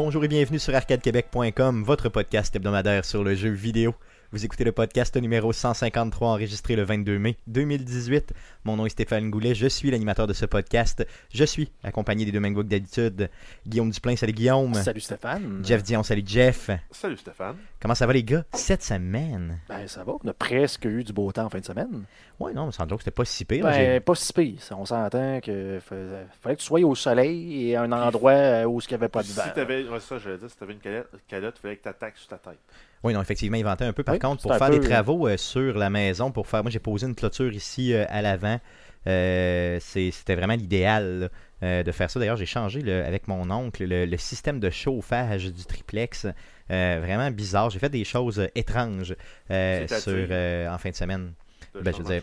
Bonjour et bienvenue sur arcadequebec.com, votre podcast hebdomadaire sur le jeu vidéo. Vous écoutez le podcast numéro 153 enregistré le 22 mai 2018. Mon nom est Stéphane Goulet, je suis l'animateur de ce podcast. Je suis accompagné des deux mêmes d'habitude. Guillaume Duplain, salut Guillaume. Salut Stéphane. Jeff Dion, salut Jeff. Salut Stéphane. Comment ça va les gars? Cette semaine? Ben ça va, on a presque eu du beau temps en fin de semaine. Ouais, non, mais sans doute que c'était pas si pire. Ben, pas si pire. On s'entend que fa- fallait que tu sois au soleil et à un endroit euh, où il n'y avait pas de vent. Si t'avais, ouais, ça, je dire, si t'avais une calotte, calotte, il fallait que t'attaques sur ta tête. Oui, non, effectivement, il ventait un peu. Par Oui, contre, pour faire peu- des travaux euh, sur la maison, pour faire. Moi, j'ai posé une clôture ici euh, à l'avant. Euh, C'était vraiment l'idéal euh, de faire ça. D'ailleurs, j'ai changé le- avec mon oncle le, le système de chauffage du triplex. Euh, vraiment bizarre. J'ai fait des choses euh, étranges euh, sur, euh, en fin de semaine. Ben, je veux dire-.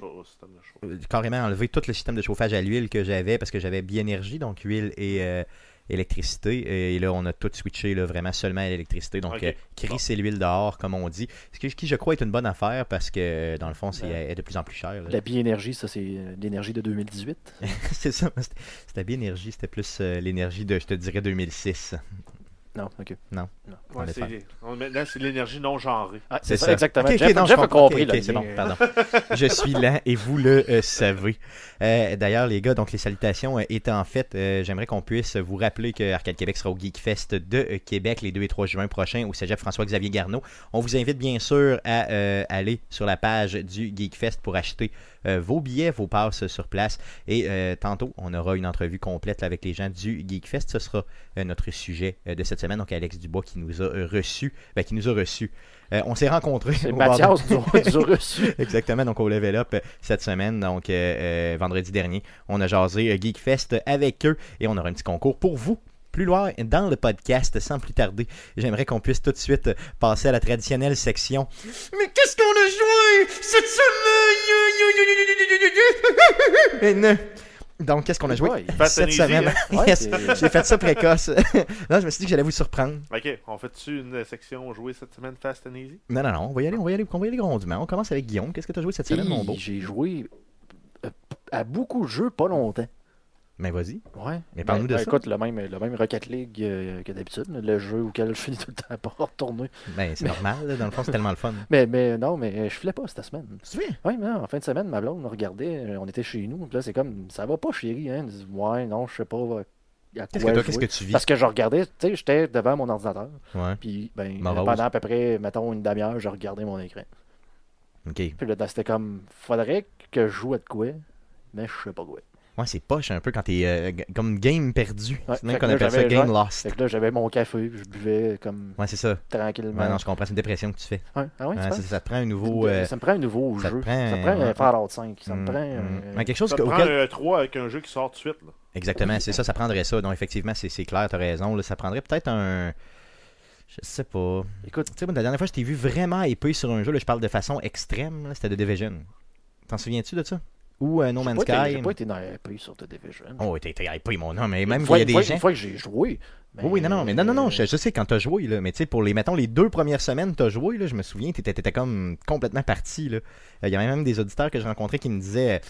Euh, Carrément enlever tout le système de chauffage à l'huile que j'avais parce que j'avais Biénergie, donc huile et euh, électricité. Et là, on a tout switché là, vraiment seulement à l'électricité. Donc, Ok. euh, Chris, c'est l'huile dehors, comme on dit. Ce qui, qui, je crois, est une bonne affaire parce que, euh, dans le fond, c'est Ben, de plus en plus cher. là. La biénergie, ça c'est euh, l'énergie de 2018. c'est ça. C'était c'était Biénergie, c'était plus euh, l'énergie de, je te dirais, 2006. Non, ok. Non. Non. On est c'est, l'énergie non genrée. Ah, C'est ça, ça. exactement. Ok, ok, Jeff, non, je Jeff a compris. Ok, le ok, c'est bon, pardon. je suis lent et vous le euh, savez. Euh, D'ailleurs, les gars, donc les salutations euh, étant faites, euh, j'aimerais qu'on puisse vous rappeler que Arcade Québec sera au Geek Fest de euh, Québec les 2 et 3 juin prochains au cégep François-Xavier Garneau. On vous invite bien sûr à euh, aller sur la page du Geek Fest pour acheter euh, vos billets, vos passes sur place. Et euh, tantôt, on aura une entrevue complète là, avec les gens du Geek Fest. Ce sera euh, notre sujet euh, de cette semaine. Donc, Alex Dubois qui nous a euh, reçus. Ben, qui nous a reçus. Euh, on s'est rencontrés. C'est Mathias du, reçu. Exactement, donc au Level Up euh, cette semaine, donc euh, euh, vendredi dernier, on a jasé euh, Geekfest avec eux et on aura un petit concours pour vous. Plus loin dans le podcast, sans plus tarder, j'aimerais qu'on puisse tout de suite euh, passer à la traditionnelle section. Mais qu'est-ce qu'on a joué cette semaine? Donc, qu'est-ce qu'on a joué Ouais, cette semaine? hein? Ouais, Yes, c'est- j'ai fait ça précoce. non, je me suis dit que j'allais vous surprendre. Ok, on fait-tu une section jouée cette semaine Fast and Easy Non, non, non, on va y aller, on va y aller, on va y aller grandement. On commence avec Guillaume. Qu'est-ce que tu as joué cette semaine, mon beau? J'ai joué euh, à beaucoup de jeux pas longtemps. Mais vas-y. Ouais. Mais parle-nous de ça. Écoute, le même, le même Rocket League euh, que d'habitude, le jeu auquel je finis tout le temps pas retourner. Ben, c'est normal, là, dans le fond, c'est tellement le fun. Mais, mais non, mais je filais pas cette semaine. Tu? Oui, mais non, en fin de semaine, ma blonde me regardait, euh, on était chez nous, puis là, c'est comme, ça va pas, chérie, hein? Dit, ouais, non, je sais pas euh, à Qu'est-ce quoi que, qu'est-ce tu vis? Parce que je regardais, tu sais, j'étais devant mon ordinateur, Ouais. puis ben, Morose. pendant à peu près, mettons, une demi-heure, je regardais mon écran. Ok. Puis là, c'était comme, faudrait que je joue à de quoi, mais je sais pas quoi. Ouais, c'est poche un peu quand t'es euh, comme game perdu. Ouais, c'est même fait qu'on que là, appelle ça j'avais- game lost. Fait que là, j'avais mon café, je buvais comme Ouais, c'est ça. tranquillement. Ouais, non, je comprends. C'est une dépression que tu fais. Ouais, Ah ouais, ça te prend un nouveau. euh, Ça me prend un nouveau ça te jeu. prend ça me un- prend un Fallout 5. Ça me mm, prend un- Ouais, quelque chose Ça te prend auquel- un 3 avec un jeu qui sort tout de suite. Là. Exactement, c'est ça, ça prendrait ça. Donc, effectivement, c'est c'est clair, t'as raison. là, ça prendrait peut-être un. Je sais pas. Écoute, Tu sais, la dernière fois, je t'ai vu vraiment épais sur un jeu. Là, je parle de façon extrême. là, C'était The Division. T'en souviens-tu de ça? Ou euh, No j'ai Man's pas été- Sky? J'ai pas été RP sur The Division. Oh, t'es hypé, mon homme. Mais même une qu'il y a une des fois- gens. une fois que j'ai joué. Ben, Oui, oui, non, non, mais non, non, non, je, je sais quand t'as joué, là, mais tu sais, pour les, mettons, les deux premières semaines t'as joué, là, je me souviens, t'étais, t'étais comme complètement parti, là. Il y avait même des auditeurs que j'ai rencontrés qui me disaient,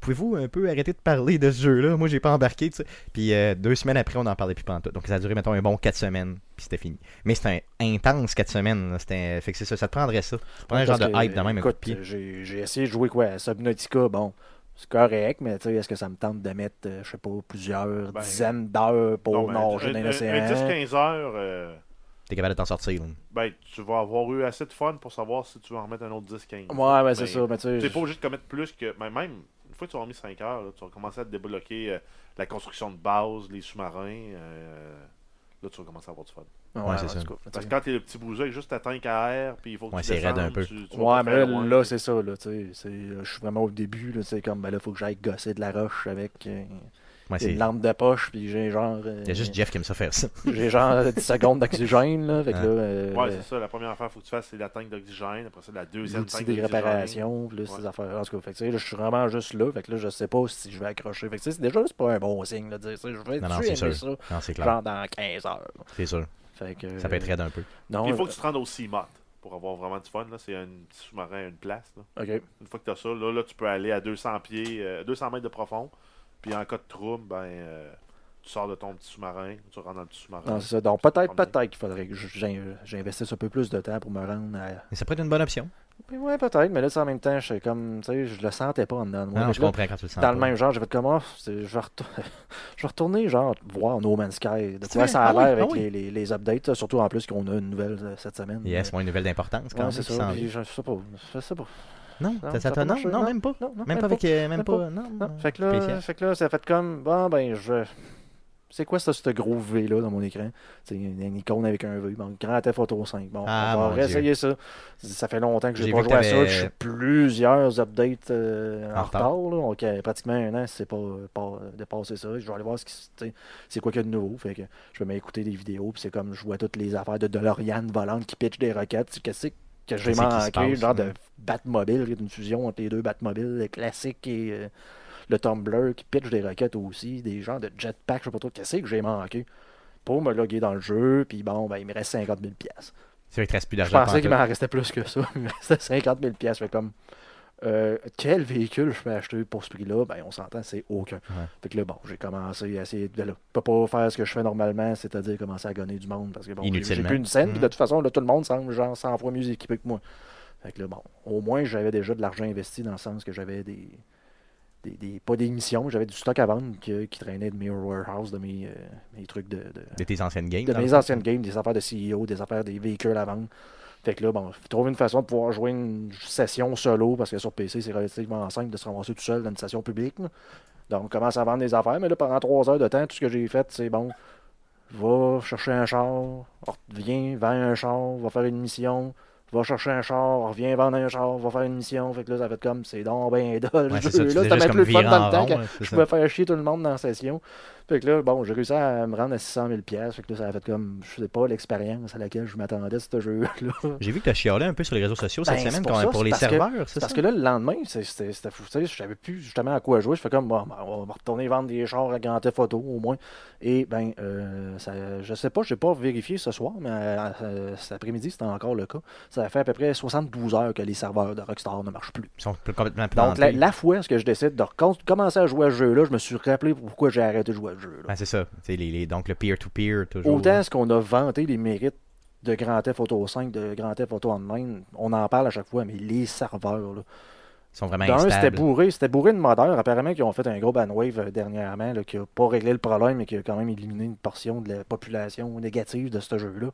pouvez-vous un peu arrêter de parler de ce jeu-là? Moi, j'ai pas embarqué, tu sais. Puis euh, deux semaines après, on n'en parlait plus pantoute. Donc ça a duré, mettons, un bon quatre semaines, puis c'était fini. Mais c'était un intense quatre semaines, là. C'était, fait que c'est ça, ça te prendrait ça. Ça te prendrait un genre de hype dans même un coup de écoute, pied. J'ai j'ai essayé de jouer quoi à Subnautica, bon, c'est correct, mais tu sais, est-ce que ça me tente de mettre, euh, je sais pas, plusieurs Ben, dizaines d'heures pour nager dans l'océan? un 10-15 heures, euh, T'es capable de t'en sortir, là. ben, tu vas avoir eu assez de fun pour savoir si tu veux en remettre un autre 10-15. Ouais, ben c'est ça, mais tu sais. Tu n'es pas obligé de commettre plus que. ben, même, une fois que tu auras mis 5 heures, là, tu vas commencer à te débloquer euh, la construction de base, les sous-marins. euh, là, tu vas commencer à avoir du fun. Ouais, c'est ça. cas, Parce que quand t'es le petit bousin avec juste ta tank à air, puis il faut que Ouais, tu c'est raide descendes, un peu. tu- tu Ouais, mais là, c'est ça, là, tu sais. c'est- Je suis vraiment au début, là, tu sais, comme, ben là, faut que j'aille gosser de la roche avec euh, Ouais, c'est... une lampe de poche, puis j'ai genre. euh, Il y a juste Jeff qui aime ça faire ça. J'ai genre 10 secondes d'oxygène, là. Fait que Ah. là. euh, Ouais, c'est ça. La première affaire qu'il faut que tu fasses, c'est la tank d'oxygène. Après ça, la deuxième l'outil tank des d'oxygène. réparations, plus Ouais. ces affaires. En tout cas, fait que, tu sais, là, je suis vraiment juste là. Fait que là, je sais pas si je vais accrocher. Fait que, tu sais, c'est déjà c'est pas un bon signe, là, de dire, tu sais, je vais Non, non, tu c'est aimer sûr. ça, Non, c'est clair. genre dans 15 heures. C'est sûr. Fait que, Ça peut être raide un peu. Non, Puis il faut euh, que tu te rendes au CMOT pour avoir vraiment du fun. là. C'est un petit sous-marin à une place. là. Ok. Une fois que tu as ça, là, là, tu peux aller à 200 pieds, euh, 200 mètres de profond. Puis en cas de trouble, ben, euh, tu sors de ton petit sous-marin, tu rentres dans le petit sous-marin. Non, c'est ça. Donc, peut-être, peut-être qu'il faudrait que j'in- j'investisse un peu plus de temps pour me rendre à. Mais ça pourrait être une bonne option. Ouais, peut-être, mais là, en même temps, je suis comme. Tu sais, je le sentais pas en dedans de moi. non, je là, comprends quand tu le sens. Dans le même genre, j'ai fait comme. C'est- je, vais je vais retourner, genre, voir No Man's Sky. De quoi ça a Ah l'air oui, avec ah oui. les, les, les updates, là, surtout en plus qu'on a une nouvelle euh, cette semaine. Yes, moins une nouvelle d'importance quand Ouais, même. c'est ça. vient. Je sais pas. Je sais pas. Non, Non, ça Non, même pas. Non, Même pas avec. euh, Même Même pas. Non, Non, non. fait, que là, fait que là, ça a fait comme. Bon, ben, je. C'est quoi ça, ce gros V là dans mon écran? C'est une, une icône avec un V. Bon, Grand Theft Auto 5. Bon, Ah, on va réessayer ça. Ça fait longtemps que j'ai J'ai pas joué à ça. Je suis plusieurs updates euh, en, En retard. Là. Donc, euh, pratiquement un an, c'est pas, pas dépassé ça. Je vais aller voir ce qui, c'est quoi qu'il y a de nouveau. Fait que je vais m'écouter des vidéos. Puis c'est comme je vois toutes les affaires de DeLorean volante qui pitch des roquettes. Qu'est-ce que j'ai qui se manqué? Genre de? Batmobile, une fusion entre les deux Batmobiles, le classique et euh, le Tumblr qui pitch des roquettes aussi, des genres de jetpack, je sais pas trop, qu'est-ce que j'ai manqué pour me loguer dans le jeu, puis bon, ben, il me reste 50 000 pièces. C'est vrai qu'il te reste plus Je d'argent. pensais qu'il m'en restait plus que ça, il me restait 50 000 pièces, comme euh, quel véhicule je peux acheter pour ce prix-là, ben on s'entend, c'est aucun. Fait que là, bon, j'ai commencé à essayer de peux pas faire ce que je fais normalement, c'est-à-dire commencer à gagner du monde, parce que bon, j'ai- plus une scène, puis de toute façon, là, tout le monde semble genre 100 fois mieux équipé que moi. Fait que là, bon, au moins, j'avais déjà de l'argent investi dans le sens que j'avais des, des, des- Pas des missions, j'avais du stock à vendre qui, qui traînait de mes warehouse, de mes, euh, mes trucs de. de- De tes anciennes games. de mes anciennes games, des affaires de CEO, des affaires des véhicules à vendre. Fait que là, bon, trouver une façon de pouvoir jouer une session solo, parce que sur PC, c'est relativement simple de se ramasser tout seul dans une session publique. là. Donc, on commence à vendre des affaires, mais là, pendant trois heures de temps, tout ce que j'ai fait, c'est bon, va chercher un char, reviens, vends un char, va faire une mission, va chercher un char, reviens vendre un char, va faire une mission. Fait que là, ça fait comme, c'est donc ben dole. Ouais, c'est ça, même comme plus le fun dans le temps rond, là, c'est je ça. pouvais faire chier tout le monde dans la session. Fait que là, bon, j'ai réussi à me rendre à 600 000 pièces. Fait que là, ça a fait comme, je sais pas, l'expérience à laquelle je m'attendais, ce jeu-là. J'ai vu que tu as chialé un peu sur les réseaux sociaux cette Ben, semaine pour quand- ça, pour les que- serveurs, Parce que là, le lendemain, c'était fou. Je savais plus justement à quoi jouer. Je fais comme, bon, ben, on va retourner vendre des chars à Grand Auto, au moins. Et, ben, euh, ça, je sais pas, je n'ai pas vérifié ce soir, mais euh, euh, cet après-midi, c'était encore le cas. Ça fait à peu près 72 heures que les serveurs de Rockstar ne marchent plus. Ils sont complètement Donc, plantés. la, la fois ce que je décide de recom- commencer à jouer à ce jeu-là, je me suis rappelé pourquoi j'ai arrêté de jouer à Ah, c'est ça. Les, les- donc le peer-to-peer, toujours. Autant est-ce qu'on a vanté les mérites de Grand Theft Auto 5, de Grand Theft Auto Online, on en parle à chaque fois, mais les serveurs, là, sont vraiment D'un, c'était bourré, c'était bourré de modeurs. Apparemment, qu'ils ont fait un gros banwave euh, dernièrement, là, qui n'a pas réglé le problème, mais qui a quand même éliminé une portion de la population négative de ce jeu-là.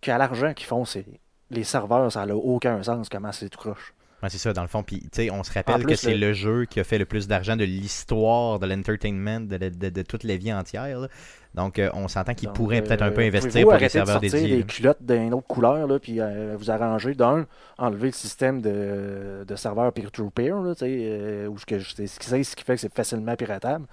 Qu'à l'argent qu'ils font, c'est les serveurs, ça n'a aucun sens comment c'est tout croche. Ouais, c'est ça, dans le fond. Puis, tu sais, on se rappelle plus, que c'est le- le... jeu qui a fait le plus d'argent de l'histoire de l'entertainment, de, de- de- de toute la vie entière. là. Donc, euh, on s'entend qu'il Donc, pourrait euh, peut-être un peu investir pouvez-vous pour des arrêter de serveurs sortir dédiés. des culottes d'une autre couleur, là, puis euh, vous arranger d'un, enlever le système de, de serveurs peer-to-peer, euh, c'est ce qui fait que c'est facilement piratable,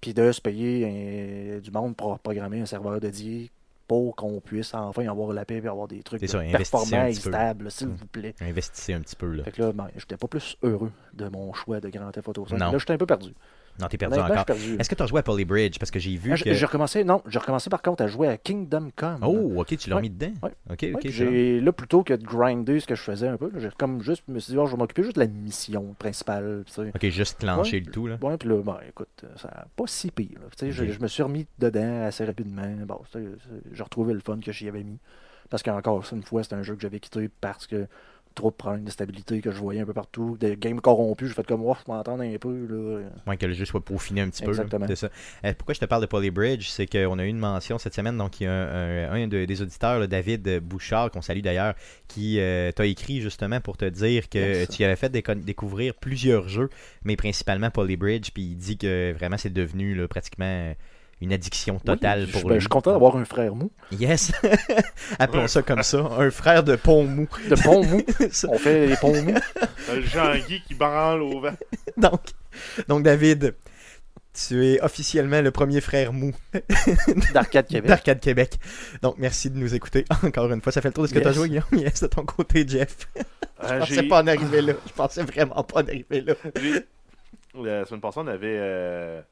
puis de se payer euh, du monde pour programmer un serveur dédié pour qu'on puisse enfin avoir la paix et avoir des trucs ça, performants et stables, s'il Mm. vous plaît. Investissez un petit peu. Là. Fait que là, ben, j'étais pas plus heureux de mon choix de Grand Theft Auto 5. Non. Là, j'étais un peu perdu. Non, t'es perdu encore. Est-ce que tu as joué à Polybridge? Parce que j'ai vu Ah, que. j'ai- recommencé, non, j'ai recommencé par contre à jouer à Kingdom Come. Oh, ok, tu l'as Ouais. mis dedans? Ouais. Ok, ok. bon. j'ai là plutôt que de grinder ce que je faisais un peu, j'ai comme juste je me suis dit oh, je vais m'occuper juste de la mission principale. Ok, juste clencher le tout. Là. Ouais, puis là, ben, écoute, ça a pas si pire. je, me suis remis dedans assez rapidement. Bon, j'ai retrouvé le fun que j'y avais mis. Parce qu'encore une fois, c'est un jeu que j'avais quitté parce que trop de problèmes de stabilité que je voyais un peu partout, des games corrompus, j'ai fait comme moi, je m'entends un peu. Là. Moins que le jeu soit peaufiné un petit Exactement. peu. ça. Euh, pourquoi je te parle de Polybridge, c'est qu'on a eu une mention cette semaine. Donc, il y a un, un- un de- des auditeurs, là, David Bouchard, qu'on salue d'ailleurs, qui euh, t'a écrit justement pour te dire que Yes. tu avais fait déco- découvrir plusieurs jeux, mais principalement Polybridge. Puis il dit que vraiment c'est devenu là, pratiquement une addiction totale Oui, je, pour ben, lui. je suis content d'avoir un frère mou. Yes! Appelons ça comme ça. Un frère de pont mou. De pont mou. Ça. On fait les ponts mous. Le Jean-Guy qui branle au vent. donc, donc, David, tu es officiellement le premier frère mou d'Arcade Québec. d'Arcade Québec. Donc, merci de nous écouter encore une fois. Ça fait le tour de ce que tu as joué, Guillaume. Yes, de ton côté, Jeff. Euh, Je pensais j'ai- pas en arriver là. Je pensais vraiment pas en arriver là. La semaine passée, on avait euh,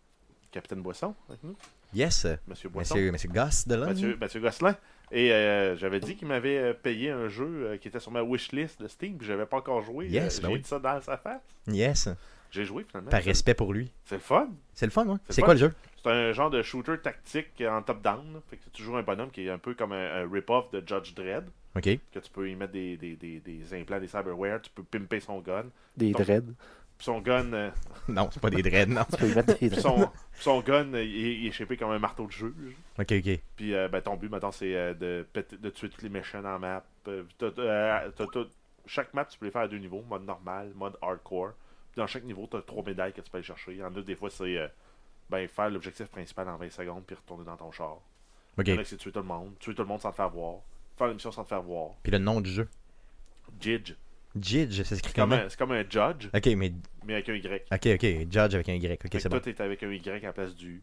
Capitaine Boisson avec nous. Yes, Monsieur Boisson. monsieur, monsieur Goss de là. Mathieu, Mathieu Gosselin. Et euh, j'avais dit qu'il m'avait euh, payé un jeu euh, qui était sur ma wishlist de Steam, puis j'avais pas encore joué. Yes, ben J'ai oui. dit ça dans sa face. Yes, J'ai joué finalement. par C'est- respect pour lui. C'est le fun. C'est le fun, ouais. C'est C'est quoi le jeu? C'est un genre de shooter tactique en top-down. Fait que tu joues un bonhomme qui est un peu comme un, un rip-off de Judge Dredd. Ok. Que tu peux y mettre des, des, des, des implants, des cyberware. Tu peux pimper son gun. Des dreads. Puis son gun, euh, Non, c'est pas des dreads, non. Tu peux y mettre des puis dreads. son, son gun euh, il, est, il est shapé comme un marteau de juge. Ok, ok. Puis euh, ben, ton but, maintenant, c'est euh, de, de tuer tous les méchants dans la map. T'as- t'as- t'as- chaque map, tu peux les faire à deux niveaux mode normal, mode hardcore. Puis dans chaque niveau, tu as trois médailles que tu peux aller chercher. Il y en a des fois, c'est euh, ben, faire l'objectif principal en 20 secondes puis retourner dans ton char. Ok. En c'est tuer tout le monde. Tuer tout le monde sans te faire voir. Faire une mission sans te faire voir. Puis le nom du jeu? Jidge. Jidge, ça s'écrit comment? c'est comme un judge, Ok, mais. mais avec un Y. Ok, ok. Judge avec un Y. Ok, c'est bon. toi, t'es avec un Y à la place du.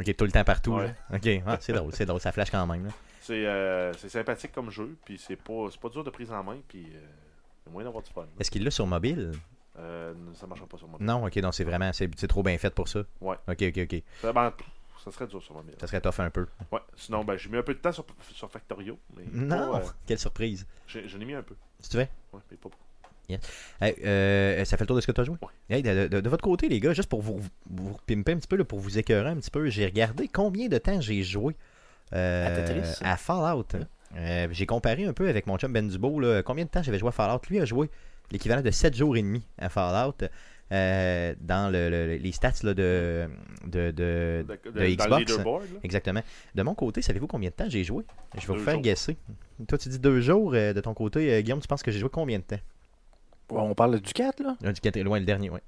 Ok, tout le temps partout. Ouais. là. Ok, ah, c'est drôle, c'est drôle. Ça flash quand même. C'est euh, c'est sympathique comme jeu, puis c'est pas, c'est pas dur de prise en main, puis euh, il y a moyen d'avoir du fun. Est-ce qu'il l'a sur mobile? Euh, ça marchera pas sur moi. Non, ok, donc c'est vraiment. C'est trop bien fait pour ça. Ouais. Ok, ok, ok. Ça, ben, ça serait dur sur mobile. Ça serait tough un peu. Ouais. Sinon, ben, j'ai mis un peu de temps sur, sur Factorio. Mais Non pas, euh, Quelle surprise. j'ai- J'en ai mis un peu. Si tu veux Ouais, mais pas beaucoup. Hey, euh, ça fait le tour de ce que tu as joué? Ouais. Hey, de, de- de votre côté, les gars, juste pour vous, vous pimper un petit peu, là, pour vous écœurer un petit peu, j'ai regardé combien de temps j'ai joué euh, À Fallout. Euh, j'ai comparé un peu avec mon chum Ben Dubo, là, combien de temps j'avais joué à Fallout. Lui a joué l'équivalent de 7 jours et demi à Fallout. euh, dans le- le- les stats là, de, Xbox. Exactement. De mon côté, savez-vous combien de temps j'ai joué? Je vais Deux vous faire jours. guesser. Toi, tu dis deux jours. euh, de ton côté, euh, Guillaume, tu penses que j'ai joué combien de temps? On parle du 4, là? Ah, du quatre- loin le dernier, oui.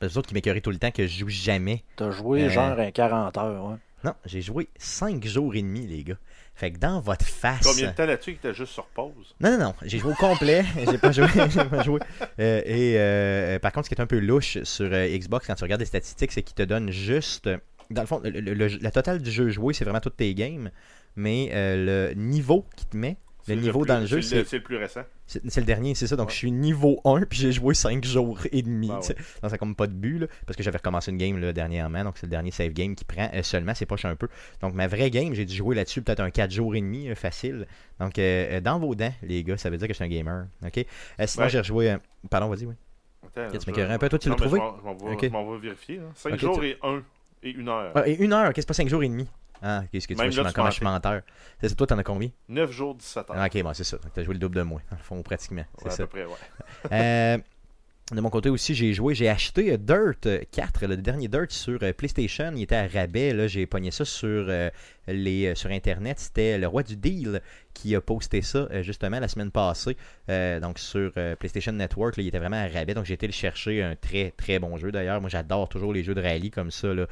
Les autres qui m'écœuraient tout le temps que je joue jamais. T'as joué Euh, genre un 40 heures, ouais. Non, j'ai joué 5 jours et demi, les gars. Fait que dans votre face. Combien de temps là-dessus que t'es juste sur pause? Non, non, non. J'ai joué au complet. j'ai pas joué. j'ai pas joué. Euh, et euh, par contre, ce qui est un peu louche sur euh, Xbox quand tu regardes les statistiques, c'est qu'il te donne juste. Dans le fond, le- le- le- la totale du jeu joué, c'est vraiment toutes tes games. Mais euh, le niveau qu'il te met, le niveau plus- dans le jeu, c'est c'est le- plus récent. C'est le dernier, c'est ça. Donc, Ouais. je suis niveau 1, puis j'ai joué 5 jours et demi. Ah tu sais. Donc, ça comme pas de but, là, parce que j'avais recommencé une game là, dernièrement. Donc, c'est le dernier save game qui prend euh, seulement. C'est poche un peu. Donc, ma vraie game, j'ai dû jouer là-dessus peut-être un 4 jours et demi, euh, facile. Donc, euh, euh, dans vos dents, les gars, ça veut dire que je suis un gamer. OK? Sinon, Ouais. j'ai rejoué. Pardon, vas-y, oui. Attends, tu je- un peu. Toi, tu Non, l'as trouvé? Je m'en- vais- vérifier. 5 Ok, jours tu- et 1 et 1 heure. Ah, et une heure, OK, c'est pas 5 jours et demi. Ah, qu'est-ce que tu Même vois, je suis je suis menteur. C'est toi, t'en as combien? 9 jours, 17 heures. Ah, ok, bon, c'est ça. Donc, T'as joué le double de moi, dans le fond, pratiquement. C'est Ouais, à ça. peu près, ouais. Euh, de mon côté aussi, j'ai joué, j'ai acheté euh, Dirt euh, 4, le dernier Dirt sur euh, PlayStation. Il était à rabais. Là, j'ai pogné ça sur, euh, les, euh, sur Internet. C'était le roi du deal qui a posté ça euh, justement la semaine passée. Euh, donc sur PlayStation Network, là, il était vraiment à rabais. Donc j'ai été le chercher. Un très très bon jeu d'ailleurs. Moi j'adore toujours les jeux de rallye comme ça, là,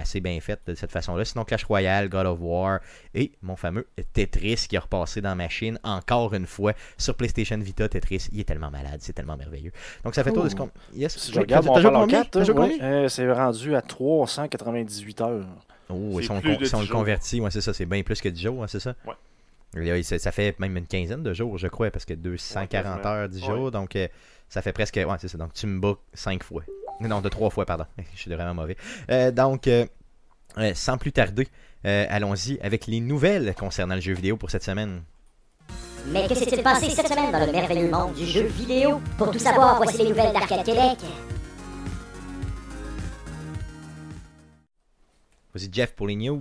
assez bien fait de cette façon-là. Sinon Clash Royale, God of War et mon fameux Tetris qui a repassé dans ma machine encore une fois sur PlayStation Vita. Tetris, il est tellement malade, c'est tellement merveilleux. Donc ça fait tour de ce qu'on. Yes? Si je regarde mon t'as joué Fallout combien? 4, T'as joué ouais, combien? euh, c'est rendu à 398 heures. Oh, si on, plus con- de si on 10 le jours. convertit, ouais, c'est ça, c'est bien plus que 10 jours, hein, c'est ça? Ouais. Et ça, fait même une quinzaine de jours, je crois, parce que 240 quasiment. heures, 10 Ouais. jours, donc euh, ça fait presque. Ouais, c'est ça. Donc tu me bats 5 fois. Non, de 3 fois, pardon. Je suis vraiment mauvais. Euh, donc, euh, euh, sans plus tarder, euh, allons-y avec les nouvelles concernant le jeu vidéo pour cette semaine. Mais que s'est-il passé cette semaine dans le merveilleux monde du jeu vidéo? Pour tout savoir, voici les nouvelles d'Arcade Québec. Vas-y, Jeff, pour les news.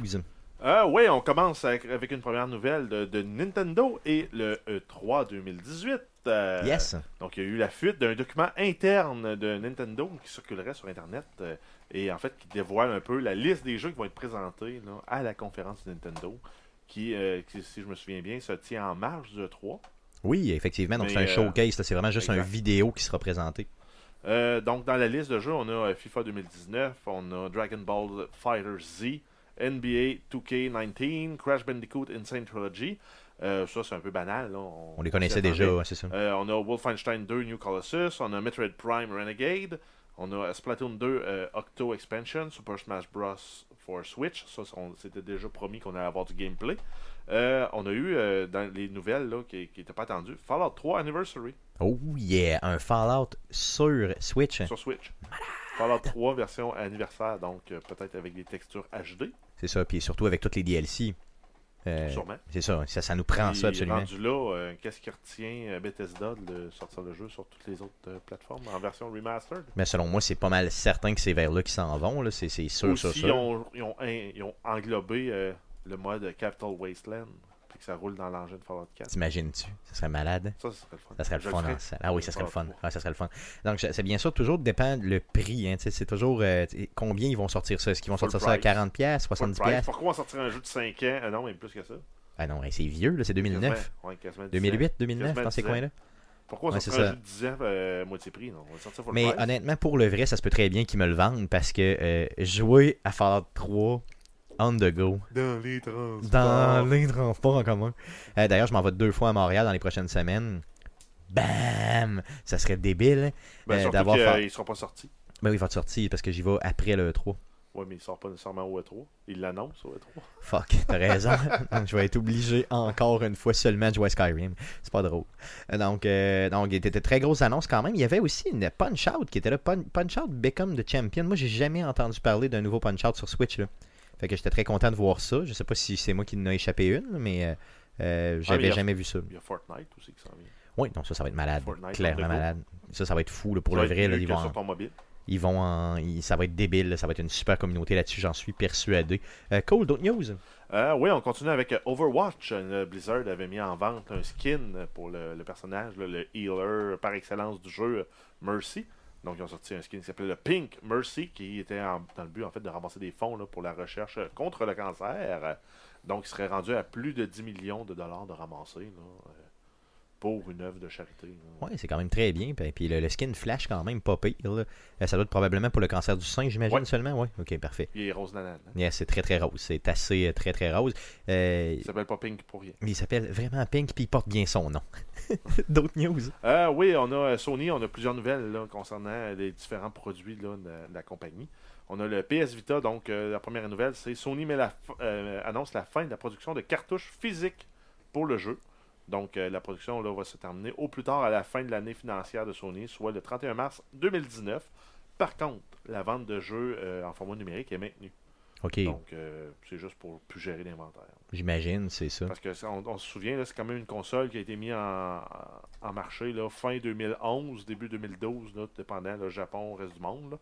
Euh, oui, on commence avec, une première nouvelle de, de Nintendo et le E3 2018. Euh, Yes. Donc, il y a eu la fuite d'un document interne de Nintendo qui circulerait sur Internet euh, et en fait qui dévoile un peu la liste des jeux qui vont être présentés là, à la conférence de Nintendo qui, euh, qui, si je me souviens bien, se tient en marge du E3. Oui, effectivement. Donc, c'est un showcase. C'est vraiment juste exact. une vidéo qui sera présentée. Euh, donc, dans la liste de jeux, on a euh, FIFA 2019, on a Dragon Ball Fighter Z, NBA 2K19, Crash Bandicoot Insane Trilogy. Euh, ça, c'est un peu banal. là, On les connaissait déjà, ouais, c'est ça. Euh, on a Wolfenstein 2 New Colossus, on a Metroid Prime Renegade, on a Splatoon 2 euh, Octo Expansion, Super Smash Bros. for Switch. Ça, on- c'était déjà promis qu'on allait avoir du gameplay. Euh, on a eu euh, dans les nouvelles là, qui n'étaient pas attendues Fallout 3 Anniversary Oh yeah, un Fallout sur Switch. sur Switch. Fallout 3 version anniversaire, donc euh, peut-être avec des textures HD. C'est ça, puis surtout avec toutes les DLC. Euh, Sûrement. c'est ça, ça, ça nous prend ça absolument. Rendu là, euh, qu'est-ce qui retient Bethesda de sortir le jeu sur toutes les autres euh, plateformes en version remastered? Mais selon moi, c'est pas mal certain que c'est vers là qu'ils s'en vont. Là. C'est, sûr, Aussi, sûr. ils ont, ils ont, in- ils ont englobé le mode Capital Wasteland, puis que ça roule dans l'engin de Fallout 4. T'imagines-tu? Ça serait malade. Ça, ça serait le fun. Ça serait le Je fun. en salle. Ah oui, ça serait le fun. Ah, ça serait le fun. Donc, c'est bien sûr toujours dépend le prix. Hein, c'est toujours euh, combien ils vont sortir ça? Est-ce qu'ils vont Full sortir ça à price. 40$, pièces, Full 70$? price. pièces? Pourquoi on sortirait un jeu de 5 ans? Ah non, même plus que ça. Ah non, c'est vieux, là, c'est 2009. Quasiment, ouais, quasiment 10 ans. 2008, 2009, Quasiment dans ces 10 ans. coins-là. Pourquoi on Ouais, sortirait un ça. jeu de 10 ans euh, moitié prix non? On va sortir full Mais honnêtement, pour le vrai, ça se peut très bien qu'ils me le vendent parce que euh, jouer à Fallout 3 on the go Dans les transports. dans les transports en commun. Euh, D'ailleurs, je m'en vais deux fois à Montréal dans les prochaines semaines. Bam! Ça serait débile. Ben, euh, d'avoir fa- ne seront pas sortis. Ben oui, il va te sortir parce que j'y vais après le 3. Ouais, mais il sort pas nécessairement au E3. Il l'annonce au E3. Fuck, t'as raison. donc, je vais être obligé encore une fois seulement de jouer à Skyrim. C'est pas drôle. Euh, Donc, euh, donc il était très grosse annonce quand même. Il y avait aussi une Punch Out qui était là. Pun- Punch Out Become the Champion. Moi, j'ai jamais entendu parler d'un nouveau Punch Out sur Switch. Là. Fait que j'étais très content de voir ça. Je sais pas si c'est moi qui en a échappé une, mais euh, euh, j'avais Ah, a- jamais vu ça. Il y a Fortnite aussi qui s'en vient. Oui, donc ça, ça va être malade. Fortnite Clairement malade. Ça, ça va être fou là, pour Ça le vrai. Là, ils vont, sur ton mobile. ils vont en- ils- ça va être débile. là. Ça va être une super communauté là-dessus, j'en suis persuadé. Euh, cool, d'autres news? Euh, oui, on continue avec euh, Overwatch. Blizzard avait mis en vente un skin pour le, le personnage, le healer par excellence du jeu, Mercy. Donc, ils ont sorti un skin qui s'appelait le Pink Mercy, qui était dans le but en fait de ramasser des fonds pour la recherche contre le cancer. Donc, il serait rendu à plus de 10 millions de dollars de ramasser là, euh, pour une œuvre de charité. Ouais, c'est quand même très bien. Puis puis le, le skin flash quand même pas pire. là. Euh, Ça doit être probablement pour le cancer du sein, j'imagine Ouais. seulement? Ouais, ok, parfait. Il est rose nanane. Yeah, c'est très très rose. C'est assez euh, très très rose. Euh, Il s'appelle pas Pink pour rien. il s'appelle vraiment Pink puis il porte bien son nom. D'autres news? Euh, oui, on a Sony, on a plusieurs nouvelles là, concernant les différents produits là, de, de la compagnie. On a le PS Vita, donc euh, la première nouvelle, c'est Sony met la annonce la fin de la production de cartouches physiques pour le jeu. Donc euh, la production là, va se terminer au plus tard à la fin de l'année financière de Sony, soit le 31 mars 2019. Par contre, la vente de jeux euh, en format numérique est maintenue. Ok, Donc euh, c'est juste pour plus gérer l'inventaire. j'imagine, c'est ça. Parce que ça, on, on se souvient, c'est quand même une console qui a été mise en, en marché là, fin 2011, début 2012, là, dépendant le Japon, reste du monde. là.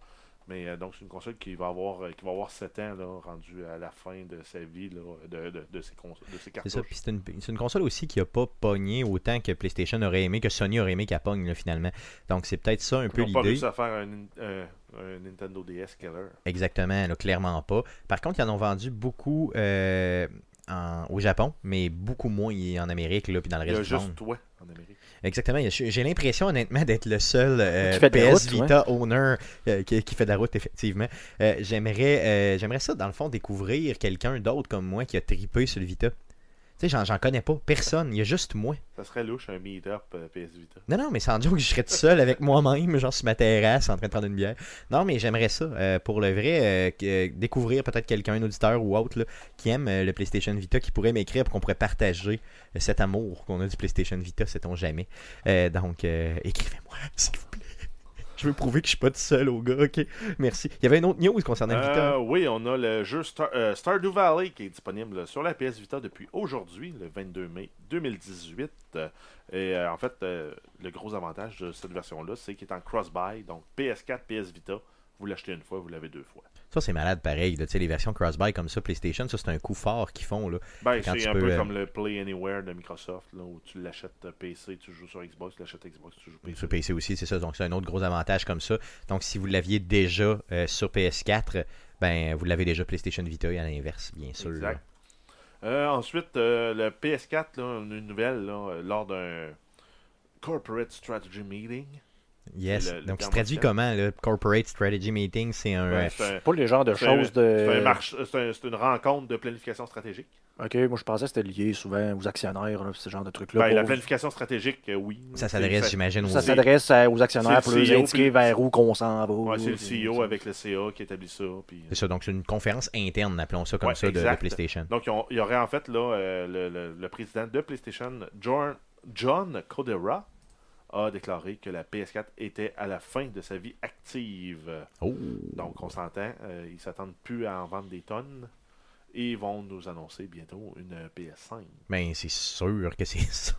Mais euh, donc c'est une console qui va avoir euh, qui va avoir 7 ans là, rendu à la fin de sa vie là, de, de, de ses, de ses C'est cartouches. ça. Puis c'est une, c'est une console aussi qui a pas pogné autant que PlayStation aurait aimé, que Sony aurait aimé qu'elle pogne là, finalement. Donc c'est peut-être ça un Ils peu n'ont pas l'idée. réussi à faire un, euh, un Nintendo DS killer. Exactement, là, clairement pas. Par contre, ils en ont vendu beaucoup euh, en- au Japon, mais beaucoup moins en Amérique là, puis dans le Il y a monde. juste toi en Amérique. Exactement. J'ai l'impression, honnêtement, d'être le seul euh, PS route, Vita owner euh, qui, qui fait de la route, effectivement. Euh, J'aimerais j'aimerais ça, dans le fond, découvrir quelqu'un d'autre comme moi qui a tripé sur le Vita. Tu sais, j'en- j'en connais pas. Personne. Il y a juste moi. Ça serait louche un meet-up euh, PS Vita. Non, non, mais sans joke, je serais tout seul avec moi-même, genre sur ma terrasse, en train de prendre une bière. Non, mais j'aimerais ça. euh, pour le vrai, euh, que- découvrir peut-être quelqu'un, un auditeur ou autre, là, qui aime le PlayStation Vita, qui pourrait m'écrire pour qu'on pourrait partager cet amour qu'on a du PlayStation Vita, sait-on jamais. Donc, écrivez-moi, s'il vous plaît. Je veux prouver que je suis pas tout seul au gars, ok? Merci. Il y avait une autre news concernant le Vita. Euh, oui, on a le jeu Star- euh, Stardew Valley qui est disponible sur la PS Vita depuis aujourd'hui, le 22 mai 2018. Euh, et euh, en fait, euh, le gros avantage de cette version-là, c'est qu'il est en cross-buy, donc PS4, PS Vita. Vous l'achetez une fois, vous l'avez deux fois. Ça, c'est malade pareil. là. Les versions cross-buy comme ça, PlayStation, ça, c'est un coup fort qu'ils font. Là. Ben, c'est un peux, peu euh, comme le Play Anywhere de Microsoft, là, où tu l'achètes euh, PC, tu joues sur Xbox, tu l'achètes Xbox, tu joues PC. Sur PC aussi, c'est ça. Donc, c'est un autre gros avantage comme ça. Donc, si vous l'aviez déjà euh, sur PS4, ben, vous l'avez déjà PlayStation Vita et à l'inverse, bien sûr. Exact. Euh, ensuite, le PS4, là, on a une nouvelle là, lors d'un Corporate Strategy Meeting. Yes. Le- le Donc, terme c'est traduit comment, le Corporate Strategy Meeting C'est un. Euh, c'est un- Pas les genres de un- choses c'est un de. marche- c'est un- c'est une rencontre de planification stratégique. Ok, moi je pensais que c'était lié souvent aux actionnaires, là, ce genre de trucs-là. Ben, la planification stratégique, euh, oui. ça s'adresse, ça- j'imagine, aux. Ça s'adresse aux actionnaires pour le leur CEO, indiquer puis- vers où qu'on s'en va. Ouais, c'est le CEO avec le CA qui établit ça. Puis, C'est ça. Donc, c'est une conférence interne, appelons ça comme Ouais, ça, de. PlayStation. Donc, il y aurait en fait là, euh, le, le- le président de PlayStation, John, John Codera, a déclaré que la PS4 était à la fin de sa vie active. Oh. Donc, on s'entend, euh, ils s'attendent plus à en vendre des tonnes. Et ils vont nous annoncer bientôt une PS5. Ben, c'est sûr que c'est ça.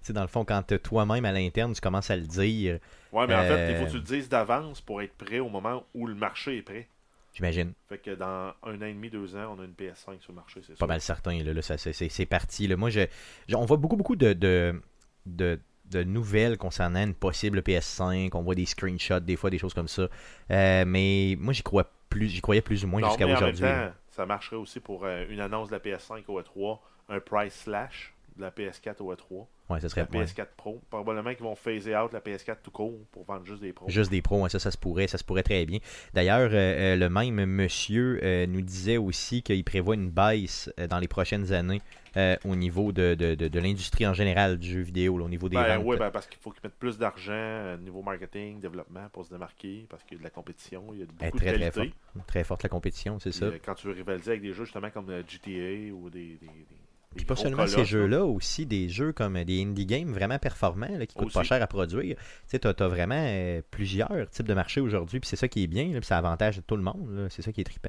c'est dans le fond, quand euh, toi-même à l'interne, tu commences à le dire, Ouais, mais en fait, il faut Euh, que tu le dises d'avance pour être prêt au moment où le marché est prêt. j'imagine. Fait que dans un an et demi, deux ans, on a une PS5 sur le marché, c'est Pas sûr. mal certain, là, là, c'est, parti. Là. Moi, je, je- on voit beaucoup, beaucoup de, de, de, de nouvelles concernant une possible PS5. On voit des screenshots, des fois, des choses comme ça. Euh, mais moi, j'y crois plus, j'y croyais plus ou moins jusqu'à aujourd'hui. ça marcherait aussi pour euh, une annonce de la PS5 au E3, un price slash de la PS4 au E3, Ouais, ça serait la ouais. PS4 Pro. Probablement qu'ils vont phaser out la PS4 tout court pour vendre juste des pros. Juste des pros, ça, ça se pourrait, ça se pourrait très bien. D'ailleurs, euh, le même monsieur nous disait aussi qu'il prévoit une baisse dans les prochaines années euh, au niveau de, de, de, de l'industrie en général du jeu vidéo, là, au niveau des Ben, ouais, ben, parce qu'il faut qu'ils mettent plus d'argent euh, niveau marketing, développement pour se démarquer, parce qu'il y a de la compétition, il y a Elle est beaucoup très, de très qualité. forte. Très forte la compétition, c'est ça. euh, quand tu veux rivaliser avec des jeux justement comme GTA ou des. des, des- des Puis pas seulement ces jeux-là, aussi des jeux comme des indie games vraiment performants, là, qui coûtent pas cher à produire. Tu sais, t'as as vraiment euh, plusieurs types de marchés aujourd'hui, puis c'est ça qui est bien, là, puis ça avantage tout le monde. C'est ça qui est trippant.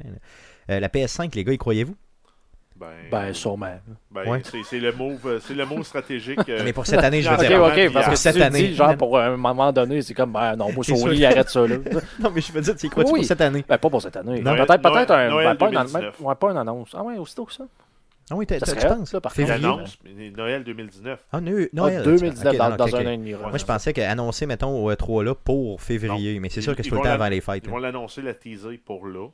Euh, la PS5, les gars, y croyez-vous? Ben, Ben, sûrement. ben, Ouais. c'est c'est le move, euh, c'est le move stratégique. euh, Mais pour cette année, je veux Ok, Ok, dire. ok, parce que Cette année. dis, genre, pour un moment donné, c'est comme, ben non, moi, C'est Sony, arrête ça, là. Non, mais je veux dire, tu y crois-tu Oui. pour cette année? Ben, pas pour cette année. Peut-être peut-être Noël- un. Noël ben, pas, une, 2019. ouais, pas une annonce. Ah ouais, aussitôt que ça. Ah oui, tu penses ça, par contre. Février. annonce mais Noël 2019. Ah, Noël. Ah, Noël, 2019 ok, dans, non, dans un an et demi. ouais. Moi, je pensais qu'annoncer, mettons, au E3 là pour février, mais c'est sûr que c'est tout le temps avant les fêtes. Ils là. vont l'annoncer, la teaser pour là.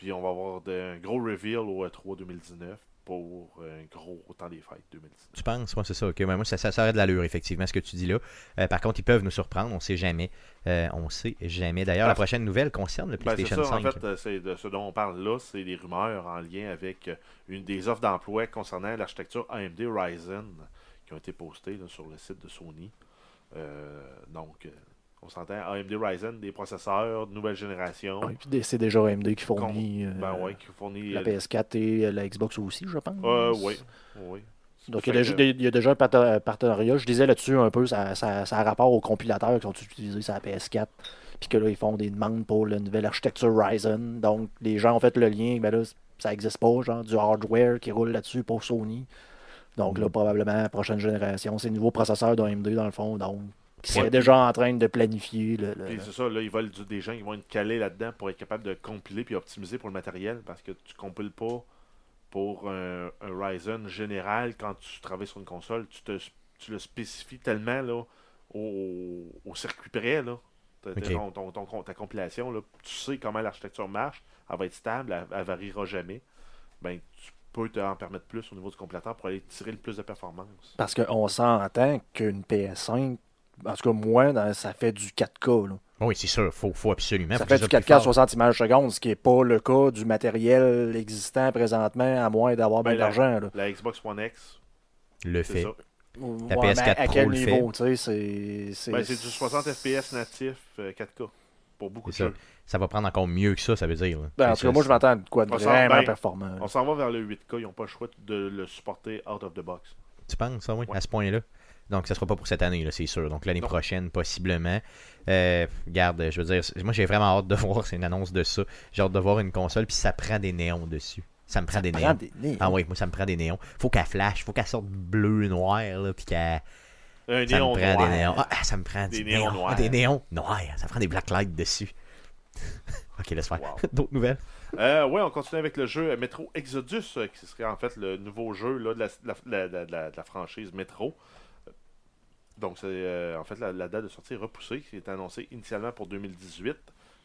Puis on va avoir de- un gros reveal au E3 2019 pour un gros temps des fêtes 2019. Tu penses? Ouais, c'est ça. ok. Ben, moi, ça, ça, ça aurait de l'allure, effectivement, ce que tu dis là. Euh, par contre, ils peuvent nous surprendre, on sait jamais. Euh, on sait jamais. D'ailleurs, la prochaine nouvelle concerne le Ben, PlayStation ça, 5. en fait, c'est de ce dont on parle là, c'est des rumeurs en lien avec euh, une des offres d'emploi concernant l'architecture AMD Ryzen qui ont été postées là, sur le site de Sony. Euh, donc, on s'entend AMD Ryzen, des processeurs de nouvelle génération. Ouais, puis c'est déjà AMD qui fournit euh, Ben ouais, qui fournit. la euh, PS4 et euh, la Xbox aussi, je pense. euh, oui, oui. Donc, il y, a déjà, que- il y a déjà un partenariat. Je disais là-dessus un peu, ça, ça, ça a rapport aux compilateurs qui sont utilisés sur la PS4. Puis que là, ils font des demandes pour la nouvelle architecture Ryzen. Donc, les gens ont fait le lien. Ben là, ça n'existe pas, genre du hardware qui roule là-dessus pour Sony. Donc là, probablement, prochaine génération, c'est le nouveau processeur d'AMD dans le fond. Donc, qui serait Ouais. déjà en train de planifier le. le- Puis c'est ça, là, ils veulent du- des gens qui vont être calés là-dedans pour être capables de compiler puis optimiser pour le matériel parce que tu compiles pas pour un, un Ryzen général quand tu travailles sur une console. Tu, te, tu le spécifies tellement là, au, au circuit près. Là. Ton- ton- ton- ta compilation, là, tu sais comment l'architecture marche, elle va être stable, elle, elle variera jamais. Ben, tu peux t'en permettre plus au niveau du compilateur pour aller tirer le plus de performance. Parce qu'on s'entend qu'une PS5, en tout cas, moi, dans- ça fait du 4K. Là. Oui, c'est sûr. Faut, faut absolument. Ça fait du ça soit 4K à plus fort. 60 images secondes, ce qui n'est pas le cas du matériel existant présentement, à moins d'avoir Ben, bien la- d'argent. là. La Xbox One X, Le fait. ça. La Ouais, mais PS4 à Pro quel le fait. niveau, tu sais, c'est... c'est- Ben, c'est du 60 FPS natif euh, 4K pour beaucoup de ça. jeux. Ça va prendre encore mieux que ça, ça veut dire. là. Ben, en tout cas, moi, je m'attends à de quoi de On s'en- vraiment ben, performant. On s'en va vers le 8K, ils n'ont pas le choix de le supporter out of the box. Tu penses, ça, oui, Ouais. à ce point-là? Donc, ça sera pas pour cette année, c'est sûr. Donc, l'année prochaine, possiblement. Euh, garde, je veux dire, moi, j'ai vraiment hâte de voir, c'est une annonce de ça. J'ai hâte de voir une console, puis ça prend des néons dessus. Ça me prend des néons. des. Ah oui, moi, ça me prend des néons. Faut qu'elle flash, faut qu'elle sorte bleu, noir, là, puis qu'elle. Un Ça me prend noir. des néons. Ah, ça me prend Des néons néon. noirs. Des néons noirs. Ça prend des blacklights dessus. ok, laisse faire. Wow. D'autres nouvelles? Euh, ouais, on continue avec le jeu Metro Exodus, euh, qui serait en fait le nouveau jeu là, de, la, de la- de la- de la- de la franchise Metro. Donc, c'est euh, en fait la, la date de sortie est repoussée, qui est annoncée initialement pour 2018.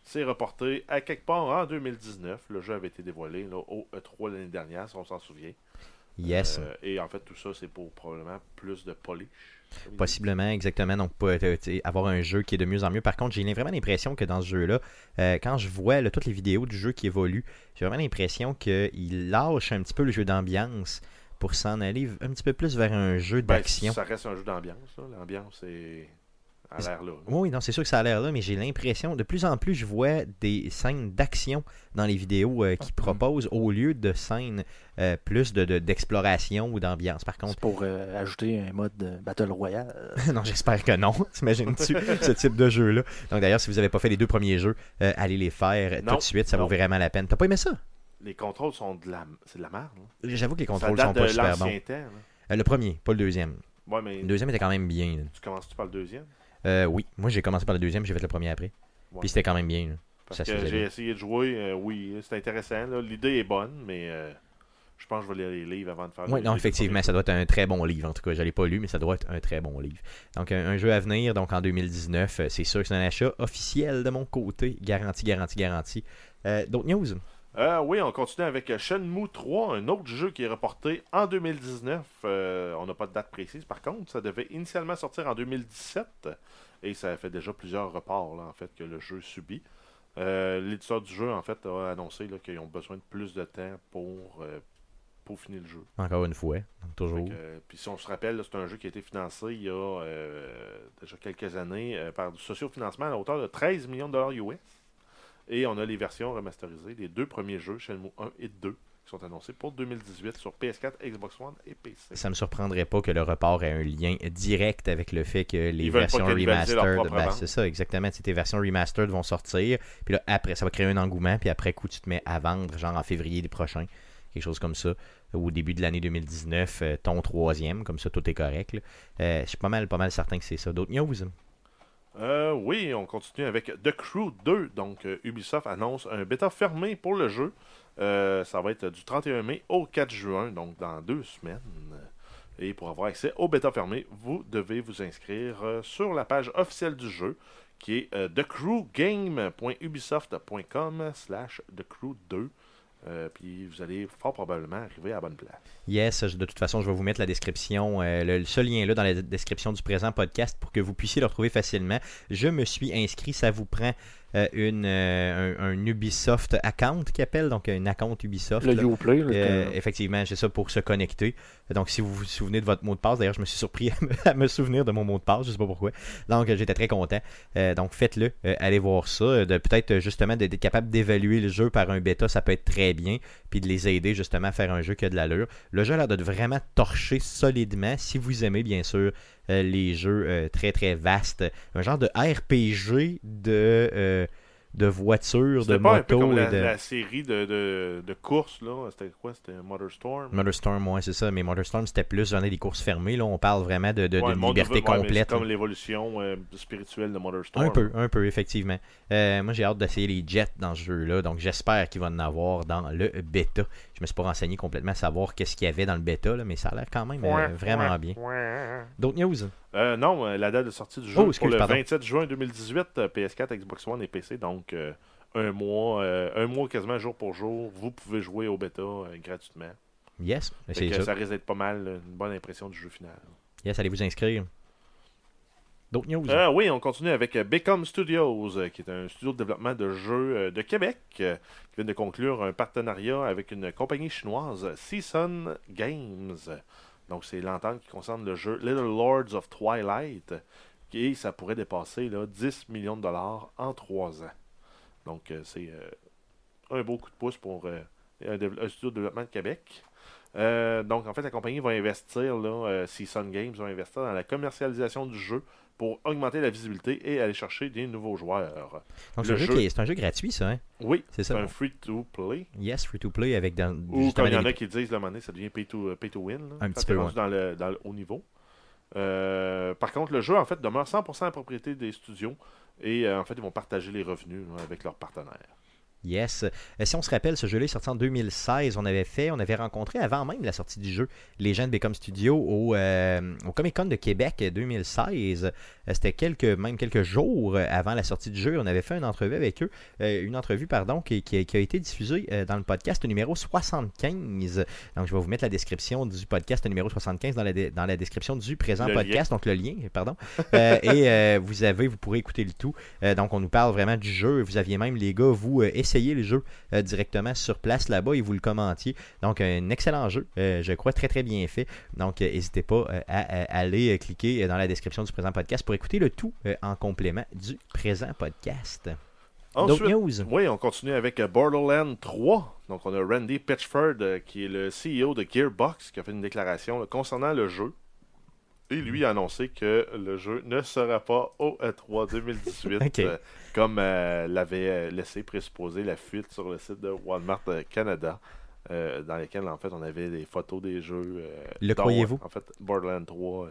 C'est reporté à quelque part en 2019. Le jeu avait été dévoilé là, au E3 l'année dernière, si on s'en souvient. Yes. Euh, et en fait, tout ça, c'est pour probablement plus de polish. Possiblement, exactement. Donc, pas, euh, avoir un jeu qui est de mieux en mieux. Par contre, j'ai vraiment l'impression que dans ce jeu-là, euh, quand je vois là, toutes les vidéos du jeu qui évoluent, j'ai vraiment l'impression qu'il lâche un petit peu le jeu d'ambiance pour s'en aller un petit peu plus vers un jeu Ben, d'action. ça reste un jeu d'ambiance. là. L'ambiance est à l'air là. Oui, non, c'est sûr que ça a l'air là, mais j'ai l'impression, de plus en plus, je vois des scènes d'action dans les vidéos euh, qu'ils proposent au lieu de scènes euh, plus de- de- d'exploration ou d'ambiance. Par contre, C'est pour euh, ajouter un mode de Battle Royale. non, j'espère que non. T'imagines-tu ce type de jeu-là? Donc d'ailleurs, si vous n'avez pas fait les deux premiers jeux, euh, allez les faire tout de suite, ça non. vaut vraiment la peine. T'as pas aimé ça? Les contrôles sont de la, c'est de la merde. là. J'avoue que les contrôles sont pas de super bons. temps. Euh, le premier, pas le deuxième. Ouais, mais Le deuxième était quand même bien. là. tu commences-tu par le deuxième? Euh, oui, moi j'ai commencé par le deuxième, j'ai fait le premier après. Ouais. Puis c'était quand même bien. là. Parce Ça que j'ai essayé de jouer, euh, oui, c'est intéressant. L'idée est bonne, mais je pense que je vais lire les livres avant de faire Oui, non, effectivement, ça doit être un très bon livre. En tout cas, je ne l'ai pas lu, mais ça doit être un très bon livre. Donc, un, un jeu à venir, donc en 2019, euh, c'est sûr que c'est un achat officiel de mon côté. Garanti, garanti, garanti. Euh, D'autres news? Euh, oui, on continue avec euh, Shenmue 3, un autre jeu qui est reporté en 2019. Euh, on n'a pas de date précise, par contre. Ça devait initialement sortir en 2017. Et ça fait déjà plusieurs reports, là, en fait, que le jeu subit. Euh, L'éditeur du jeu, en fait, a annoncé qu'ils ont besoin de plus de temps pour, pour finir le jeu. Encore une fois, toujours. puis si on se rappelle, c'est un jeu qui a été financé il y a déjà quelques années par du sociofinancement à la hauteur de 13 millions de dollars US. Et on a les versions remasterisées, les deux premiers jeux, Shenmue 1 et 2, qui sont annoncés pour 2018 sur PS4, Xbox One et PC. Ça me surprendrait pas que le report ait un lien direct avec le fait que les versions remastered, ben, c'est ça exactement, tes versions remastered vont sortir, puis là après ça va créer un engouement, puis après coup tu te mets à vendre genre en février des prochains, quelque chose comme ça, au début de l'année 2019, euh, ton troisième, comme ça tout est correct. Euh, je suis pas mal, pas mal certain que c'est ça. D'autres news? Euh, oui, on continue avec The Crew 2. Donc, euh, Ubisoft annonce un bêta fermé pour le jeu. Euh, ça va être du 31 mai au 4 juin, donc dans deux semaines. Et pour avoir accès au bêta fermé, vous devez vous inscrire sur la page officielle du jeu, qui est thecrewgame.ubisoft.com slash thecrew2. Euh, puis vous allez fort probablement arriver à la bonne place. Yes, de toute façon, je vais vous mettre la description, euh, le, le seul lien là dans la description du présent podcast pour que vous puissiez le retrouver facilement. Je me suis inscrit, ça vous prend une, euh, un, un Ubisoft account qui appelle, donc un account Ubisoft. Le là. Uplay, là, Euh, effectivement, c'est ça pour se connecter. Donc, si vous vous souvenez de votre mot de passe, d'ailleurs, je me suis surpris à me, à me souvenir de mon mot de passe, je sais pas pourquoi. Donc, euh, j'étais très content. Euh, donc, faites-le, Euh, allez voir ça. Euh, De peut-être euh, justement d'être capable d'évaluer le jeu par un bêta, ça peut être très bien, puis de les aider justement à faire un jeu qui a de l'allure. Le jeu a l'air de vraiment torcher solidement, si vous aimez bien sûr euh, les jeux euh, très très vastes, un genre de RPG de euh, de voitures, de un peu motos comme la, de la série de, de, de courses, là. C'était quoi? C'était Motorstorm? Motorstorm, ouais, c'est ça. Mais Motorstorm, c'était plus j'en ai des courses fermées. Là, on parle vraiment de, de, Ouais, liberté ouais, complète. C'est comme l'évolution euh, spirituelle de Motorstorm. Un peu, un peu, effectivement. Euh, moi, j'ai hâte d'essayer les jets dans ce jeu-là. Donc, j'espère qu'il va en avoir dans le bêta. Je me suis pas renseigné complètement à savoir qu'est-ce qu'il y avait dans le bêta, là, mais ça a l'air quand même euh, vraiment bien. D'autres news? Euh, non, euh, la date de sortie du jeu Oh, pour le pardon. 27 juin 2018, euh, PS4, Xbox One et PC. Donc, euh, un mois, un mois quasiment jour pour jour, vous pouvez jouer au bêta gratuitement. Yes, c'est ça. ça risque d'être pas mal une bonne impression du jeu final. Yes, allez vous inscrire. News? Euh, oui, on continue avec euh, Becom Studios, euh, qui est un studio de développement de jeux de Québec, qui vient de conclure un partenariat avec une compagnie chinoise, Season Games. Donc, c'est l'entente qui concerne le jeu Little Lords of Twilight, et ça pourrait dépasser là, 10 millions de dollars en 3 ans. Donc, c'est un beau coup de pouce pour un, studio de développement de Québec. Donc, en fait, la compagnie va investir, Season Games va investir dans la commercialisation du jeu pour augmenter la visibilité et aller chercher des nouveaux joueurs. Donc, c'est un, jeu jeu- qui est- c'est un jeu gratuit, ça. Hein? Oui, C'est c'est ça. un free-to-play. Yes, free to play avec dans, Ou comme il y en a qui disent, moment donné, ça devient pay to, pay to là, Un petit peu, rendu dans, le, dans le haut niveau. Euh, par contre, le jeu, en fait, demeure 100% à propriété des studios. Et euh, en fait, ils vont partager les revenus là, avec leurs partenaires. Yes. Euh, si on se rappelle, ce jeu-là est sorti en 2016. On avait fait, on avait rencontré avant même la sortie du jeu les gens de Becom Studio au, euh, au Comic Con de Québec 2016. Euh, C'était quelques, même quelques jours avant la sortie du jeu. On avait fait une entrevue avec eux, euh, une entrevue pardon, qui, qui a- qui a été diffusée dans le podcast numéro 75. Donc, je vais vous mettre la description du podcast numéro 75 dans la, dé- dans la description du présent Le podcast, donc le lien, pardon. Euh, et vous avez, vous pourrez écouter le tout. Donc, on nous parle vraiment du jeu. Vous aviez même, les gars, vous euh, essayez le jeu euh, directement sur place là-bas et vous le commentiez. Donc, un excellent jeu. euh, je crois très, très bien fait. Donc, euh, n'hésitez pas à, à aller cliquer dans la description du présent podcast pour écouter le tout en complément du présent podcast. Ensuite, news? oui, on continue avec Borderlands 3. Donc, on a Randy Pitchford, qui est le CEO de Gearbox, qui a fait une déclaration là, concernant le jeu. Et lui a annoncé que le jeu ne sera pas au E E3 2018, Ok. euh, comme euh, l'avait euh, laissé présupposer la fuite sur le site de Walmart Canada, euh, dans lequel en fait on avait des photos des jeux. Le croyez-vous? En fait, Borderlands 3. euh,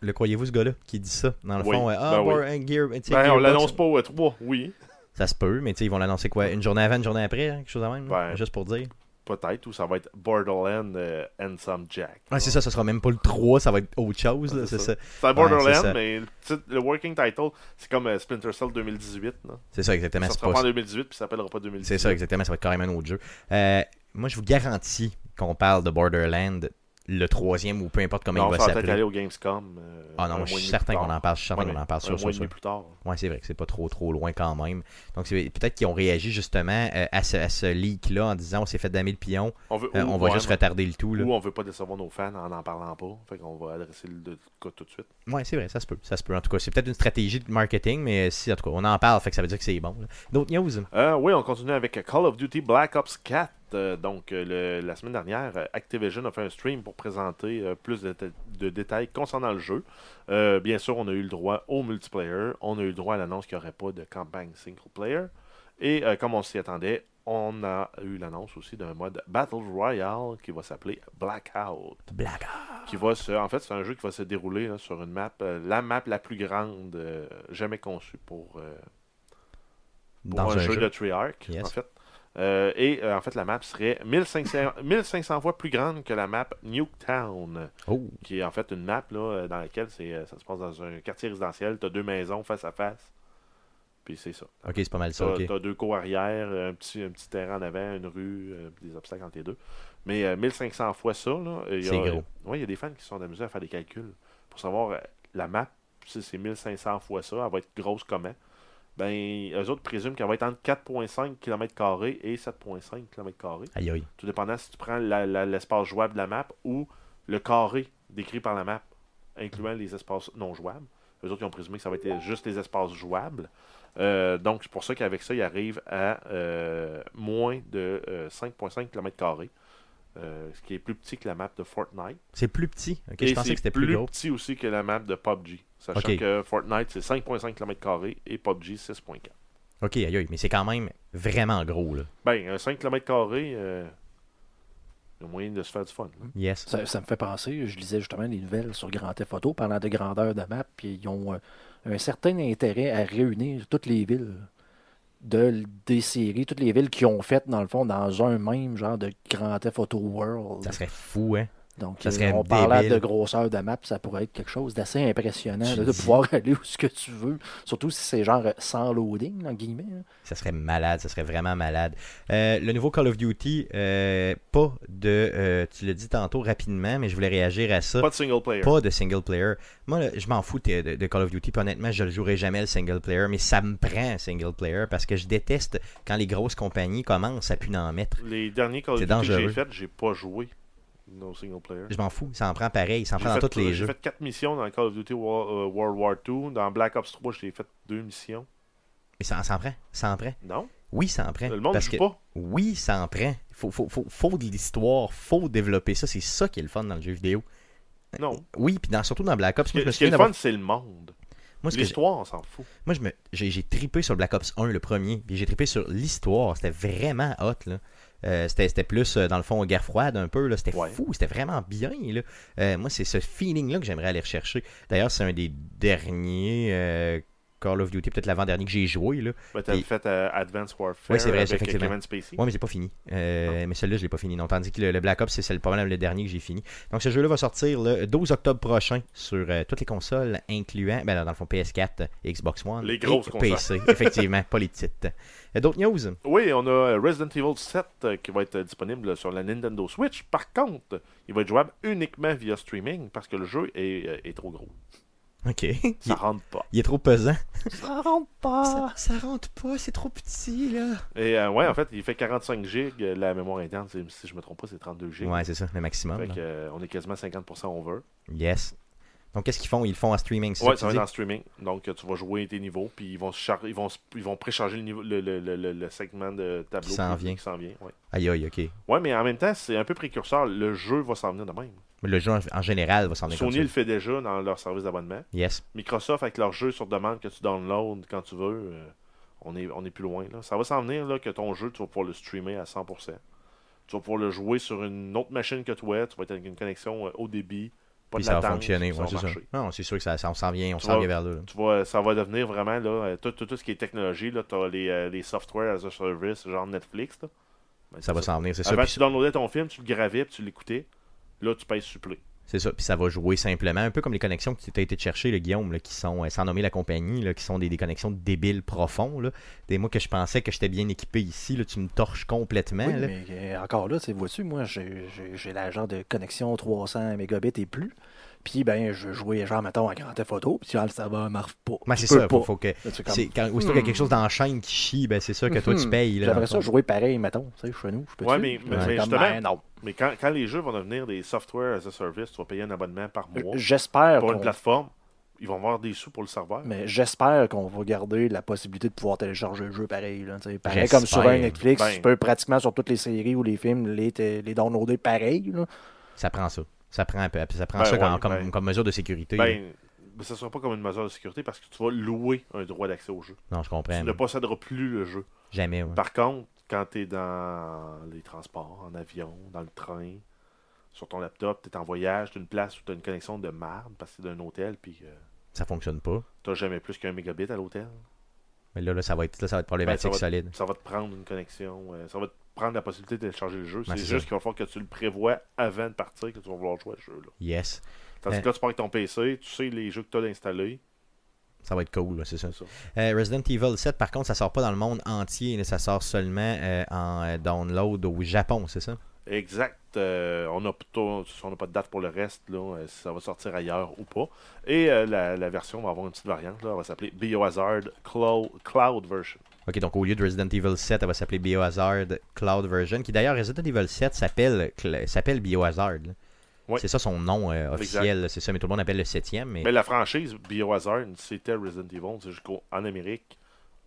Le croyez-vous, ce gars-là, qui dit ça Dans le Oui, fond, euh, ah, ben oui. Gear, Ben, on l'annonce pas au E3, oui. Ça se peut, mais ils vont l'annoncer quoi Une journée avant, une journée après, hein, quelque chose de même? Ouais. Juste pour dire. Peut-être, ou ça va être Borderlands euh, Handsome Jack. Ouais, c'est ça, ça sera même pas le 3, ça va être autre chose, là, Ouais, c'est ça. Ouais, ça. mais le, titre- le working title, c'est comme euh, Splinter Cell 2018. là. C'est ça, exactement. Ça c'est sera pas en ça. 2018, puis ça s'appellera pas 2018. C'est ça, exactement. Ça va être carrément un autre jeu. Euh, moi, je vous garantis qu'on parle de Borderland, le troisième ou peu importe comment Non, il va ça va peut-être aller s'appeler. au Gamescom. euh, Ah non, je suis certain qu'on en parle. Je suis certain Ouais, qu'on en parle un sûr, mois sûr, et demi sûr. plus tard. Ouais, c'est vrai que c'est pas trop trop loin quand même. Donc c'est- peut-être qu'ils ont réagi justement euh, à ce, à ce leak-là en disant on s'est fait damer le pion, On, veut, euh, on va juste retarder le tout. Là. Ou on veut pas décevoir nos fans en en parlant pas. Fait qu'on va adresser le, cas tout de suite. Ouais, c'est vrai, ça se peut. Ça se peut. En tout cas, c'est peut-être une stratégie de marketing, mais si en tout cas on en parle, fait que ça veut dire que c'est bon. D'autres news? Oui, on continue avec Call of Duty Black Ops 4. Euh, donc, euh, le- la semaine dernière, euh, Activision a fait un stream pour présenter plus de, déta- de détails concernant le jeu. Bien sûr, on a eu le droit au multiplayer. On a eu le droit à l'annonce qu'il n'y aurait pas de campagne single player. Et comme on s'y attendait, on a eu l'annonce aussi d'un mode Battle Royale qui va s'appeler Blackout. Blague. Qui va se, en fait, c'est un jeu qui va se dérouler là, sur une map, euh, la map la plus grande euh, jamais conçue pour, euh, un, un jeu, jeu. de Treyarch, Yes. en fait. Euh, et euh, en fait, la map serait 1500, 1500 fois plus grande que la map Nuketown, Oh, qui est en fait une map là, euh, dans laquelle c'est, ça se passe dans un quartier résidentiel. Tu as deux maisons face à face. Puis c'est ça. ok, c'est pas mal ça. Tu as, deux cours arrière, un petit, un petit terrain en avant, une rue, euh, des obstacles entre les deux. Mais euh, 1500 fois ça, là, il y a- C'est gros. ouais, il y a des fans qui se sont amusés à faire des calculs pour savoir la map, si c'est 1500 fois ça, elle va être grosse comment. Ben, eux autres présument qu'elle va être entre 4,5 km et 7,5 km. Aïe aïe. Tout dépendant si tu prends l'espace jouable de la map ou le carré décrit par la map, incluant les espaces non jouables. Eux autres, ils ont présumé que ça va être juste les espaces jouables. Euh, donc, c'est pour ça qu'avec ça, ils arrivent à euh, moins de euh, 5,5 km, euh, ce qui est plus petit que la map de Fortnite. C'est plus petit? Ok, Et je pensais que c'était plus gros. petit aussi que la map de PUBG. Sachant que Fortnite, c'est 5,5 km et PUBG, 6,4 Ok, aïe aïe, mais c'est quand même vraiment gros là. Ben, un 5 km, euh, il y a moyen de se faire du fun. là. Yes. Ça, ça me fait penser, je lisais justement des nouvelles sur Grand Theft Auto parlant de grandeur de map, puis ils ont euh, un certain intérêt à réunir toutes les villes de, des séries, toutes les villes qui ont fait, dans le fond, dans un même genre de Grand Theft World. Ça serait fou, hein. Donc, ça euh, serait on parlait de grosseur de map, ça pourrait être quelque chose d'assez impressionnant, là, de dis. pouvoir aller où ce que tu veux, surtout si c'est genre euh, sans loading, en guillemets. hein. Ça serait malade, ça serait vraiment malade. Euh, le nouveau Call of Duty, euh, pas de, euh, tu l'as dit tantôt rapidement, mais je voulais réagir à ça. Pas de single player. Pas de single player. Moi, là, je m'en fous de, Call of Duty. Puis honnêtement, je ne jouerai jamais le single player. Mais ça me prend un single player parce que je déteste quand les grosses compagnies commencent à pu en mettre. Les derniers Call of Duty que j'ai fait, j'ai pas joué. No single player. Je m'en fous. Ça en prend pareil. Ça en J'ai prend dans tous les j'ai jeux. fait 4 missions dans Call of Duty euh, World War II. Dans Black Ops 3, j'ai fait 2 missions. Mais ça, en prend. Ça en prend. Non, Oui, ça en prend. le monde parce que pas. oui, ça en prend. Faut, faut, faut, faut de l'histoire. Faut développer ça. C'est ça qui est le fun dans le jeu vidéo. Non. Oui, puis dans, surtout dans Black Ops. Ce qui, Moi, je me ce qui est le fun, c'est le monde. j'ai- L'histoire, on s'en fout. Moi, me, j'ai, j'ai trippé sur Black Ops 1, le premier, puis j'ai trippé sur l'histoire. C'était vraiment hot, là. Euh, c'était, c'était plus, euh, dans le fond, guerre froide un peu, là. C'était Ouais. fou, c'était vraiment bien, là. Euh, moi, c'est ce feeling-là que j'aimerais aller rechercher. D'ailleurs, c'est un des derniers euh, Call of Duty, peut-être l'avant-dernier que j'ai joué, là. Ben, T'avais Et- fait euh, Advanced Warfare Ouais, c'est vrai, avec effectivement. Kevin Spacey. Ouais, mais j'ai pas fini. Euh, mais celui-là, je l'ai pas fini. Non, tandis que le, le Black Ops, c'est, le problème le dernier que j'ai fini. Donc, ce jeu-là va sortir le 12 octobre prochain sur euh, toutes les consoles, incluant, ben, dans le fond, PS4, Xbox One. Les grosses et consoles. PC, effectivement, pas les petites. Euh, D'autres news? Oui, on a euh, Resident Evil 7 euh, qui va être euh, disponible sur la Nintendo Switch. Par contre, il va être jouable uniquement via streaming parce que le jeu est, euh, est trop gros. Ok. Il, Ça rentre pas. il est trop pesant. Ça rentre pas! Ça, ça rentre pas, c'est trop petit, là. Et euh, ouais, en fait, il fait 45 gigs. euh, La mémoire interne, si je me trompe pas, c'est 32 gigs. Ouais, c'est ça, le maximum. Fait là. que, euh, on est quasiment 50% over. Yes. Donc, qu'est-ce qu'ils font? Ils le font en streaming, c'est Ouais, ça ça va être en streaming. Donc, euh, tu vas jouer tes niveaux, puis ils vont, se char- ils vont, se- ils vont précharger le, niveau, le, le, le, le- le segment de tableau Qui s'en vient. qui s'en vient. Ouais. Aïe, aïe, ok. ouais, mais en même temps, c'est un peu précurseur. Le jeu va s'en venir de même. Mais le jeu en, général va s'en aller Sony le fait déjà dans leur service d'abonnement. Yes. Microsoft, avec leur jeu sur demande que tu downloads quand tu veux, euh, on, est, on est plus loin. Là. Ça va s'en venir là, que ton jeu, tu vas pouvoir le streamer à 100%. Tu vas pouvoir le jouer sur une autre machine que toi. Tu vas être avec une connexion euh, haut débit. Pas Puis de ça va fonctionner. Ouais, c'est ça. Non, c'est sûr que ça, ça- on s'en vient, on s'en vient vers là. Tu vois, ça va devenir vraiment là, euh, tout, tout, tout ce qui est technologie. Tu as les, euh, les software as a service, genre Netflix. Là. Ben, Ça va s'en venir, c'est ça. Avant, Puis tu downloadais ton film, tu le gravais, puis tu l'écoutais. Là, tu payes supplé. C'est ça, puis ça va jouer simplement, un peu comme les connexions que tu as été chercher, le Guillaume, là, qui sont, euh, sans nommer la compagnie, là, qui sont des, des connexions débiles profonds. Là. Des mois que je pensais que j'étais bien équipé ici, là, tu me torches complètement. Oui, là. mais euh, encore là, tu sais, vois-tu, moi, j'ai- j'ai j'ai la genre de connexion 300 mégabits et plus. Puis, ben, je jouais, genre, mettons, à Grand Theft Auto, puis genre, ça va, marche pas. Tu c'est ça, pas. faut, que. C'est- Quand, aussitôt qu'il y a quelque chose dans la chaîne qui chie, ben c'est ça que toi tu Mhm. payes. Là, J'aimerais ça jouer pareil, mettons, tu sais, chez nous, je peux Ouais, mais- mais- mais justement- non. Mais quand, quand les jeux vont devenir des software as a service, tu vas payer un abonnement par mois J'espère pour une plateforme. Ils vont avoir des sous pour le serveur. mais j'espère qu'on va garder la possibilité de pouvoir télécharger le jeu pareil. Là, pareil comme sur un Netflix, Ben. tu peux pratiquement sur toutes les séries ou les films les, les downloader pareil. Là. Ça prend ça. Ça prend, un peu- ça prend Ben ça comme, ouais, comme, ben- comme mesure de sécurité. Ben, ça ne sera pas comme une mesure de sécurité parce que tu vas louer un droit d'accès au jeu. non, je comprends. Tu ne posséderas plus le jeu. Jamais. ouais. Par contre, quand tu es dans les transports, en avion, dans le train, sur ton laptop, tu es en voyage, tu une place où tu as une connexion de marde parce que c'est d'un hôtel, puis euh, Ça fonctionne pas. tu jamais plus qu'un mégabit à l'hôtel. Mais là, là, ça va être, là, ça va être problématique Ben, ça solide. Ça va te prendre une connexion, euh, ça va te prendre la possibilité de télécharger le jeu. Ben, c'est juste qu'il va falloir que tu le prévois avant de partir que tu vas vouloir jouer à ce jeu-là. Yes. Tandis Euh. que là, tu pars avec ton PC, tu sais les jeux que tu as installés. Ça va être cool, c'est ça. Euh, Resident Evil 7, par contre, ça sort pas dans le monde entier. ça sort seulement euh, en euh, download au Japon, c'est ça? Exact. Euh, on n'a pas de date pour le reste, là, si ça va sortir ailleurs ou pas. Et la, la version va avoir une petite variante, là, elle va s'appeler Biohazard Cloud Version. Ok, donc au lieu de Resident Evil 7, elle va s'appeler Biohazard Cloud Version, qui d'ailleurs, Resident Evil 7 s'appelle s'appelle Biohazard. C'est ça son nom euh, officiel, c'est ça, mais tout le monde appelle le 7 mais Mais la franchise Biohazard, c'était Resident Evil. C'est jusqu'en Amérique,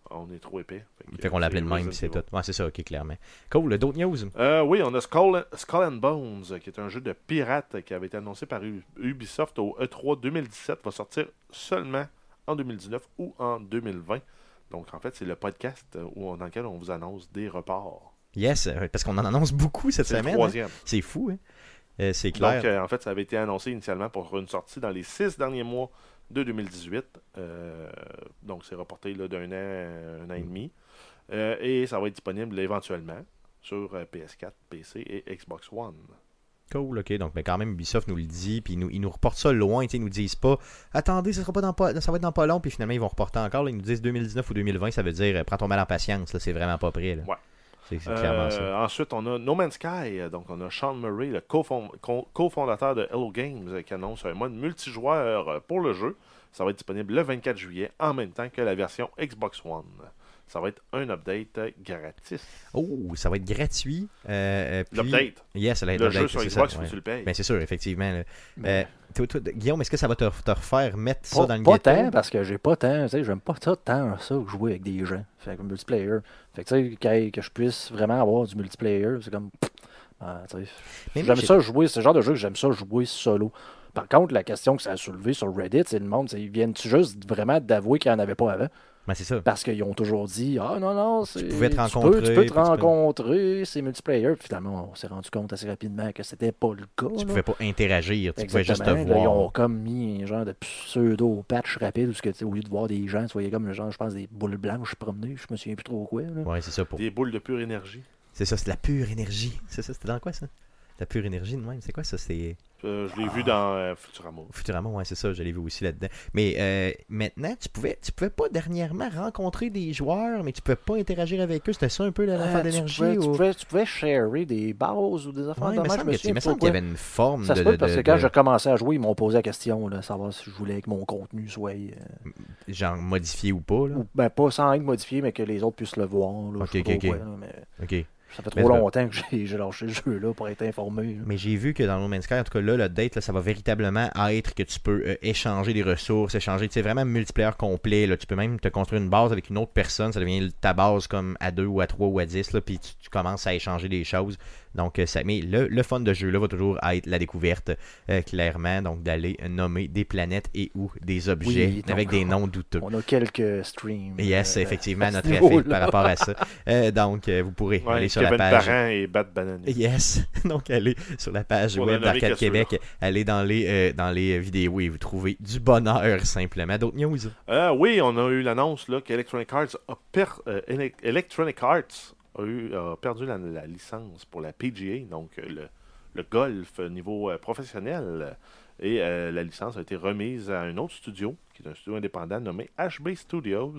on est trop épais. que fait qu'on l'appelait de même, c'est tout. Ouais, c'est ça, ok, clairement. Cool, d'autres news? Euh, oui, on a Skull, Skull and Bones, qui est un jeu de pirate qui avait été annoncé par Ubisoft au E E3 2017, va sortir seulement en 2019 ou en 2020. Donc, en fait, c'est le podcast euh, où, dans lequel on vous annonce des reports. Yes, euh, parce qu'on en annonce beaucoup cette C'est le semaine. hein. troisième. C'est fou, hein? Euh, c'est clair. Donc, euh, en fait, ça avait été annoncé initialement pour une sortie dans les six derniers mois de 2018. Euh, donc, c'est reporté d'un an, un an et demi. Euh, et ça va être disponible éventuellement sur euh, PS4, PC et Xbox One. Cool, ok. Donc, mais quand même, Ubisoft nous le dit, puis ils nous, ils nous reportent ça loin, ils nous disent pas, attendez, ça, sera pas dans pas, ça va être dans pas long, puis finalement, ils vont reporter encore. là, ils nous disent 2019 ou 2020, ça veut dire, euh, prends ton mal en patience, là, c'est vraiment pas prêt. Là. Ouais. Euh, ensuite, on a No Man's Sky. euh, Donc, on a Sean Murray, le cofond- co- cofondateur de Hello Games, qui annonce un mode multijoueur pour le jeu. Ça va être disponible le 24 juillet, en même temps que la version Xbox One. Ça va être un update euh, gratis. Oh, ça va être gratuit. Euh, euh, puis- L'update. Yes, Le jeu sur Xbox, ça, ouais. tu le payes. Ben, c'est sûr, effectivement. là. Mais- Euh, toi- toi, Guillaume, est-ce que ça va te, te refaire mettre ça dans le pas tant, parce que j'ai pas tant, tu sais, j'aime pas ça tant ça jouer avec des gens. Fait que multiplayer. Fait que tu sais, que, je puisse vraiment avoir du multiplayer, c'est comme. ah, j'aime j'ai- ça jouer, c'est le genre de jeu que j'aime ça jouer solo. Par contre, la question que ça a soulevé sur Reddit, c'est le monde, c'est- ils viennent-tu juste vraiment d'avouer qu'il n'y en avait pas avant? Ben, c'est ça. Parce qu'ils ont toujours dit Ah non, non, c'est- pouvais te peux- rencontrer, Tu peux, tu te peux- rencontrer, c'est multiplayer. Puis finalement, on s'est rendu compte assez rapidement que c'était pas le cas. Tu là. pouvais pas interagir, tu pouvais juste te. Là, ils ont voir. comme mis un genre de pseudo-patch rapide où ce que, tu au lieu de voir des gens, tu voyais comme le genre, je pense, des boules blanches promener, je me souviens plus trop quoi. là. Ouais, c'est ça. Pour... Des boules de pure énergie. C'est ça, c'est de la pure énergie. C'est ça, c'était dans quoi ça? La pure énergie de même, c'est quoi ça? C'est Euh, je l'ai vu dans euh, Futurama. Futurama, ouais, c'est ça, je l'ai vu aussi là-dedans. Mais euh, maintenant, tu pouvais, tu pouvais pas dernièrement rencontrer des joueurs, mais tu pouvais pas interagir avec eux. C'était ça un peu l'affaire Ah, tu, d'énergie? tu, ou... pouvais, tu pouvais sharer des bases ou des affaires Ouais, de il me même, je il me semble qu'il y avait une forme Ça de. se peut de- parce que de- quand de- j'ai commencé à jouer, ils m'ont posé la question, là, savoir si je voulais que mon contenu soit. euh, Genre modifié ou pas, là. ou- ben, pas sans être modifié, mais que les autres puissent le voir. Là, Ok, je pas ok, trop ok. quoi, là, mais Ok. Ça fait trop c'est- longtemps que j'ai lâché le jeu là, pour être informé. là. Mais j'ai vu que dans No Man's Sky, en tout cas là, le date, là, ça va véritablement être que tu peux euh, échanger des ressources, échanger, tu sais, vraiment multiplayer complet. Là. Tu peux même te construire une base avec une autre personne, ça devient ta base comme à 2 ou à 3 ou à 10, là, puis tu, tu commences à échanger des choses. Donc, euh, ça, mais le, le fun de jeu là va toujours être la découverte, euh, clairement. Donc, d'aller nommer des planètes et ou des objets Oui, avec des noms douteux. On a quelques streams. Yes, euh, effectivement, notre effet par rapport à ça. Euh, donc, euh, vous pourrez Ouais, aller sur Kevin la page. Parent et Bat. Yes, donc allez sur la page On web d'Arcade. Québec, allez dans les, euh, dans les vidéos et vous trouvez du bonheur simplement. D'autres news? Euh, oui, on a eu l'annonce là, qu'Electronic Arts a per- euh, Ele- Electronic Arts a, eu, a perdu la, la licence pour la PGA, donc euh, le, le golf niveau euh, professionnel. Et euh, la licence a été remise à un autre studio, qui est un studio indépendant nommé HB Studios.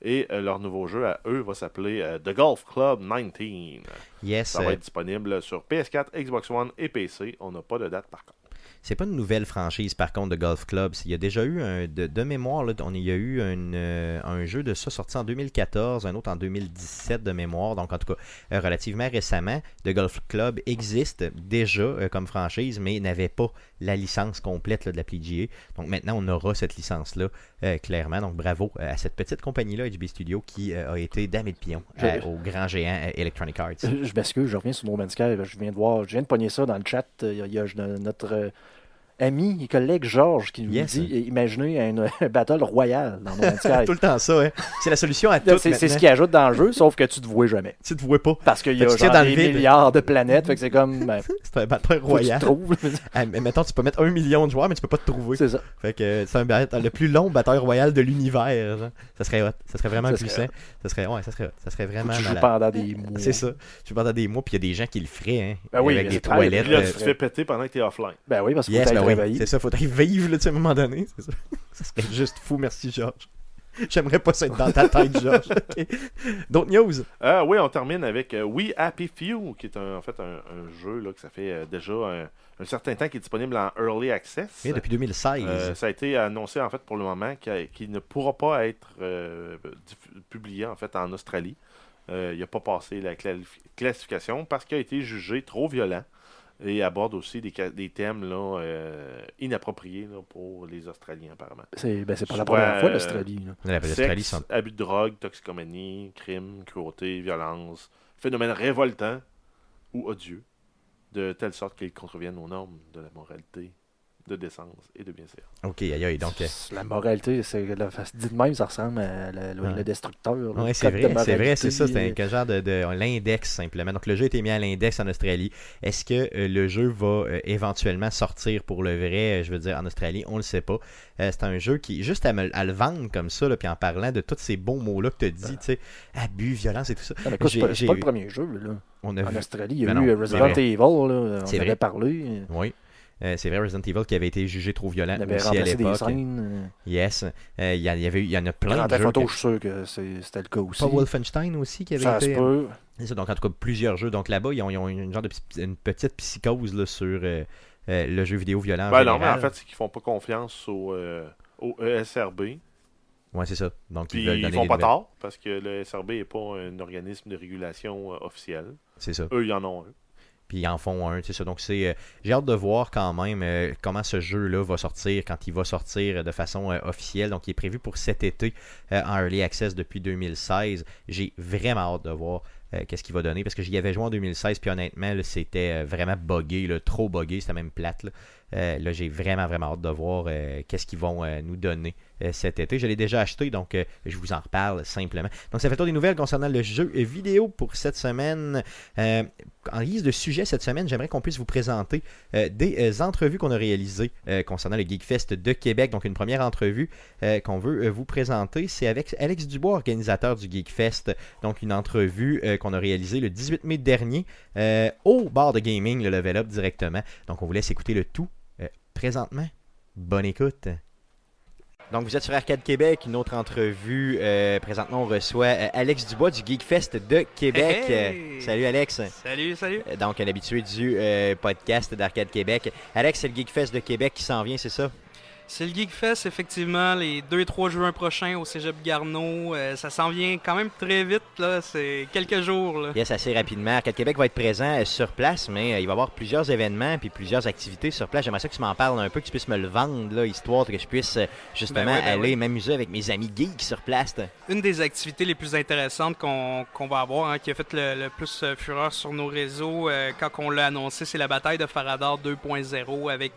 Et euh, leur nouveau jeu à eux va s'appeler euh, The Golf Club 19. Yes, Ça va être disponible sur PS4, Xbox One et PC. On n'a pas de date par contre. C'est pas une nouvelle franchise par contre de Golf Club. Il y a déjà eu un, de, de mémoire, là, on, il y a eu une, euh, un jeu de ça sorti en 2014, un autre en 2017 de mémoire, donc en tout cas euh, relativement récemment. The Golf Club existe déjà euh, comme franchise, mais n'avait pas la licence complète là, de la PGA. Donc maintenant on aura cette licence-là, euh, clairement. Donc bravo à cette petite compagnie-là, HB Studio, qui euh, a été damé de pion Je- au grand géant Electronic Arts. Je m'excuse, je reviens sur No Man's Sky. Je viens de voir, je viens de pogner ça dans le chat. Il y a, notre ami et collègue Georges qui nous Yes. dit imaginez un, un battle royal dans Sky. tout le temps ça, hein. c'est la solution à tout. C'est c'est ce qu'il ajoute dans le jeu, sauf que tu te vois jamais. Tu te vois pas. Parce qu'il y a que tu genre dans des vide. milliards de planètes. Fait que c'est comme. Ben, C'est un que tu te royal. trouves. Ah, mais mettons, tu peux mettre un million de joueurs, mais tu peux pas te trouver. c'est ça. Fait que euh, c'est le plus long batteur royal de l'univers. Ça serait hot. Ça serait vraiment Ça puissant. serait Ça serait, ouais, ça serait hot. Ça serait vraiment que tu joues pendant des mois. C'est ça. Tu pendant des mois, puis il y a des gens qui le feraient, hein. Ben oui, avec des toilettes. Puis là, euh, tu te fais péter pendant que tu es offline. Ben oui, parce qu'il c'est ça. Faudrait vivre, là, tu sais, à un moment donné. C'est ça. ça serait juste fou. Merci, Georges. J'aimerais pas ça être dans ta tête, Georges. Ok. D'autres news? Euh, oui, on termine avec euh, We Happy Few, qui est un- en fait un, un jeu là, que ça fait euh, déjà un, un certain temps qui est disponible en Early Access. Oui, depuis 2016. Euh, ça a été annoncé en fait pour le moment qu'il ne pourra pas être euh, publié en fait en Australie. Euh, il n'a pas passé la classification parce qu'il a été jugé trop violent et aborde aussi des, ca- des thèmes là, euh, inappropriés là, pour les Australiens apparemment. C'est ben, pas la première fois l'Australie. l'appelle l'Australie abus de drogue, toxicomanie, crime, cruauté, violence, phénomènes révoltants ou odieux, de telle sorte qu'ils contreviennent aux normes de la moralité, de décence et de bienséance. Ok, aïe, aïe. Donc, euh, La moralité, c'est la- dit de même, ça ressemble à le, destructeur. Oui, c'est vrai, c'est vrai, c'est ça, c'est un genre de, de- l'index simplement. Donc le jeu a été mis à l'index en Australie. Est-ce que euh, le jeu va euh, éventuellement sortir pour le vrai, euh, je veux dire, en Australie? On le sait pas. Euh, c'est un jeu qui, juste à, me- à le vendre comme ça, là, puis en parlant de tous ces bons mots-là que tu as dit, tu sais, abus, violence et tout ça. Écoute, c'est J'ai- pas, c'est j'ai pas eu- le premier jeu. Là. On a En vu. Australie, il y a Ben eu non, Resident Evil. Là, on C'est avait vrai. parlé. Oui. Euh, c'est vrai, Resident Evil qui avait été jugé trop violent On avait aussi à l'époque. scènes. Yes. Euh, Il y, a- il y avait, eu- il y en a euh, plein Grand de Theft jeux. Auto, que- je suis sûr que c'est- c'était le cas aussi. Pas Wolfenstein aussi qui avait ça été. se peut. C'est ça, donc en tout cas plusieurs jeux. Donc là-bas, ils ont, ils ont une genre de une petite psychose là, sur euh, euh, le jeu vidéo violent. en Ben non, mais en fait, c'est qu'ils font pas confiance au, euh, au ESRB. Ouais, c'est ça. Donc Puis ils veulent ils font des pas nouvelles. tort, parce que le SRB n'est pas un organisme de régulation euh, officiel. C'est ça. Eux, ils en ont un. Puis ils en font un, c'est ça. Donc c'est, euh, j'ai hâte de voir quand même euh, comment ce jeu-là va sortir quand il va sortir de façon euh, officielle. Donc il est prévu pour cet été euh, en early access depuis 2016. J'ai vraiment hâte de voir euh, qu'est-ce qu'il va donner parce que j'y avais joué en 2016 puis honnêtement c'était euh, vraiment buggé, là, trop buggé, c'était même plate. Euh, là, j'ai vraiment vraiment hâte de voir euh, qu'est-ce qu'ils vont euh, nous donner cet été. Je l'ai déjà acheté donc je vous en reparle simplement. Donc ça fait tour des nouvelles concernant le jeu vidéo pour cette semaine. En guise de sujet cette semaine, j'aimerais qu'on puisse vous présenter des entrevues qu'on a réalisées concernant le Geekfest de Québec. Donc, une première entrevue qu'on veut vous présenter, c'est avec Alex Dubois, organisateur du Geekfest. Donc, une entrevue qu'on a réalisée le 18 mai dernier au bar de gaming, le Level Up directement. Donc, on vous laisse écouter le tout présentement. Bonne écoute. Donc, vous êtes sur Arcade Québec, une autre entrevue. Euh, présentement, on reçoit euh, Alex Dubois du Geekfest de Québec. Hey, hey! Euh, salut, Alex. Salut, salut. Donc, un habitué du euh, podcast d'Arcade Québec. Alex, c'est le Geekfest de Québec qui s'en vient, c'est ça? C'est le Geek Fest, effectivement, les 2 et 3 juin prochains au Cégep Garneau. Euh, ça s'en vient quand même très vite, là. C'est quelques jours, là. Yes, assez rapidement. Arcade Québec va être présent euh, sur place, mais euh, il va y avoir plusieurs événements puis plusieurs activités sur place. J'aimerais ça que tu m'en parles un peu, que tu puisses me le vendre, là, histoire que je puisse justement Ben ouais, ben aller ouais. m'amuser avec mes amis geeks sur place. Une des activités les plus intéressantes qu'on qu'on va avoir, hein, qui a fait le, le plus fureur sur nos réseaux quand on l'a annoncé, c'est la bataille de Faradar 2.0 avec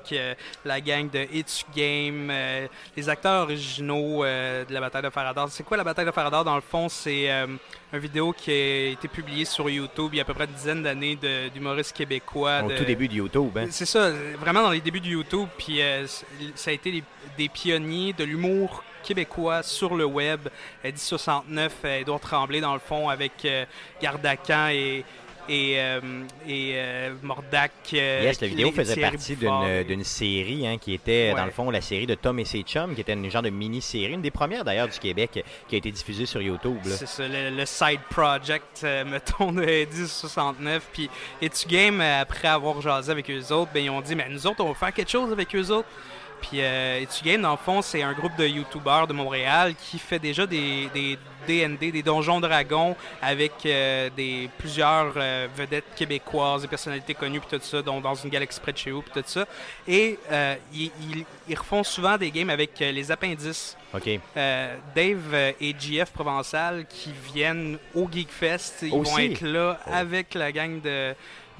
la gang de It's Game, euh, les acteurs originaux euh, de la bataille de Faradar. C'est quoi la bataille de Faradar? Dans le fond, c'est euh, une vidéo qui a été publiée sur YouTube il y a à peu près une dizaine d'années d'humoristes québécois. Au de- tout début de YouTube. hein? c'est ça, vraiment dans les débuts de YouTube. Puis ça a été des, des pionniers de l'humour québécois sur le web. Euh, 1069, euh, Édouard Tremblay, dans le fond, avec Gardacan et, et, euh, et euh, Mordac. euh, Yes, la vidéo faisait partie d'une et- d'une série hein, qui était, dans le fond, la série de Tom et ses chums, qui était une genre de mini-série, une des premières d'ailleurs du Québec, euh, qui a été diffusée sur YouTube. C'est ça, le, le side project, euh, mettons, de 1069. Puis Etu Game, euh, après avoir jasé avec eux autres, ben, ils ont dit, mais nous autres, on va faire quelque chose avec eux autres. Puis euh, Etu Game, dans le fond, c'est un groupe de YouTubers de Montréal qui fait déjà des, des DND, des Donjons Dragons, avec euh, des, plusieurs euh, vedettes québécoises, des personnalités connues, puis tout ça, dont dans une galaxie près de chez vous, puis tout ça. Et euh, ils, ils- ils refont souvent des games avec les appendices. OK. Dave et JF Provençal qui viennent au Geekfest. Ils Aussi? vont être là Oh. avec la gang de,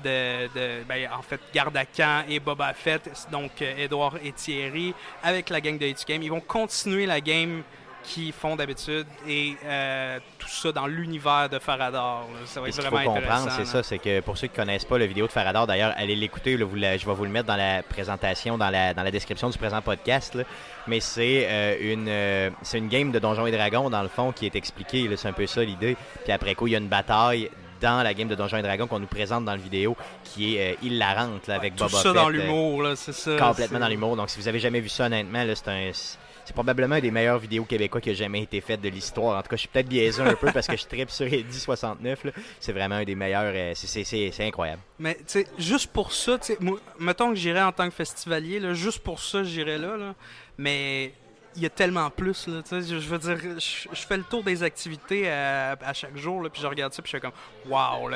de, de- ben, en fait, Gardacan et Boba Fett, donc Edouard et Thierry, avec la gang de H Game. Ils vont continuer la game qu'ils font d'habitude et euh, tout ça dans l'univers de Faradar. là. Ça va être ce qu'il faut vraiment comprendre, c'est ça, c'est que pour ceux qui connaissent pas la vidéo de Faradar, d'ailleurs, allez l'écouter, là, vous la- je vais vous le mettre dans la présentation, dans la, dans la description du présent podcast, là. mais c'est euh, une euh, c'est une game de Donjons et Dragons, dans le fond, qui est expliquée, c'est un peu ça l'idée, puis après coup, il y a une bataille dans la game de Donjons et Dragons qu'on nous présente dans la vidéo, qui est euh, hilarante, là, avec Tout Boba ça Fett, dans euh, l'humour, là, c'est ça. complètement dans l'humour, donc si vous avez jamais vu ça, honnêtement, là, c'est un... C'est probablement une des meilleures vidéos québécois qui a jamais été faite de l'histoire. En tout cas, je suis peut-être biaisé un peu parce que je tripe sur Eddie 69. là. C'est vraiment un des meilleurs. euh, c'est- incroyable. Mais tu sais, juste pour ça, moi, mettons que j'irais en tant que festivalier, là, juste pour ça, j'irais là, là. Mais il y a tellement plus, là, je, veux dire, je, je fais le tour des activités à, à chaque jour, là, puis je regarde ça, puis je suis comme,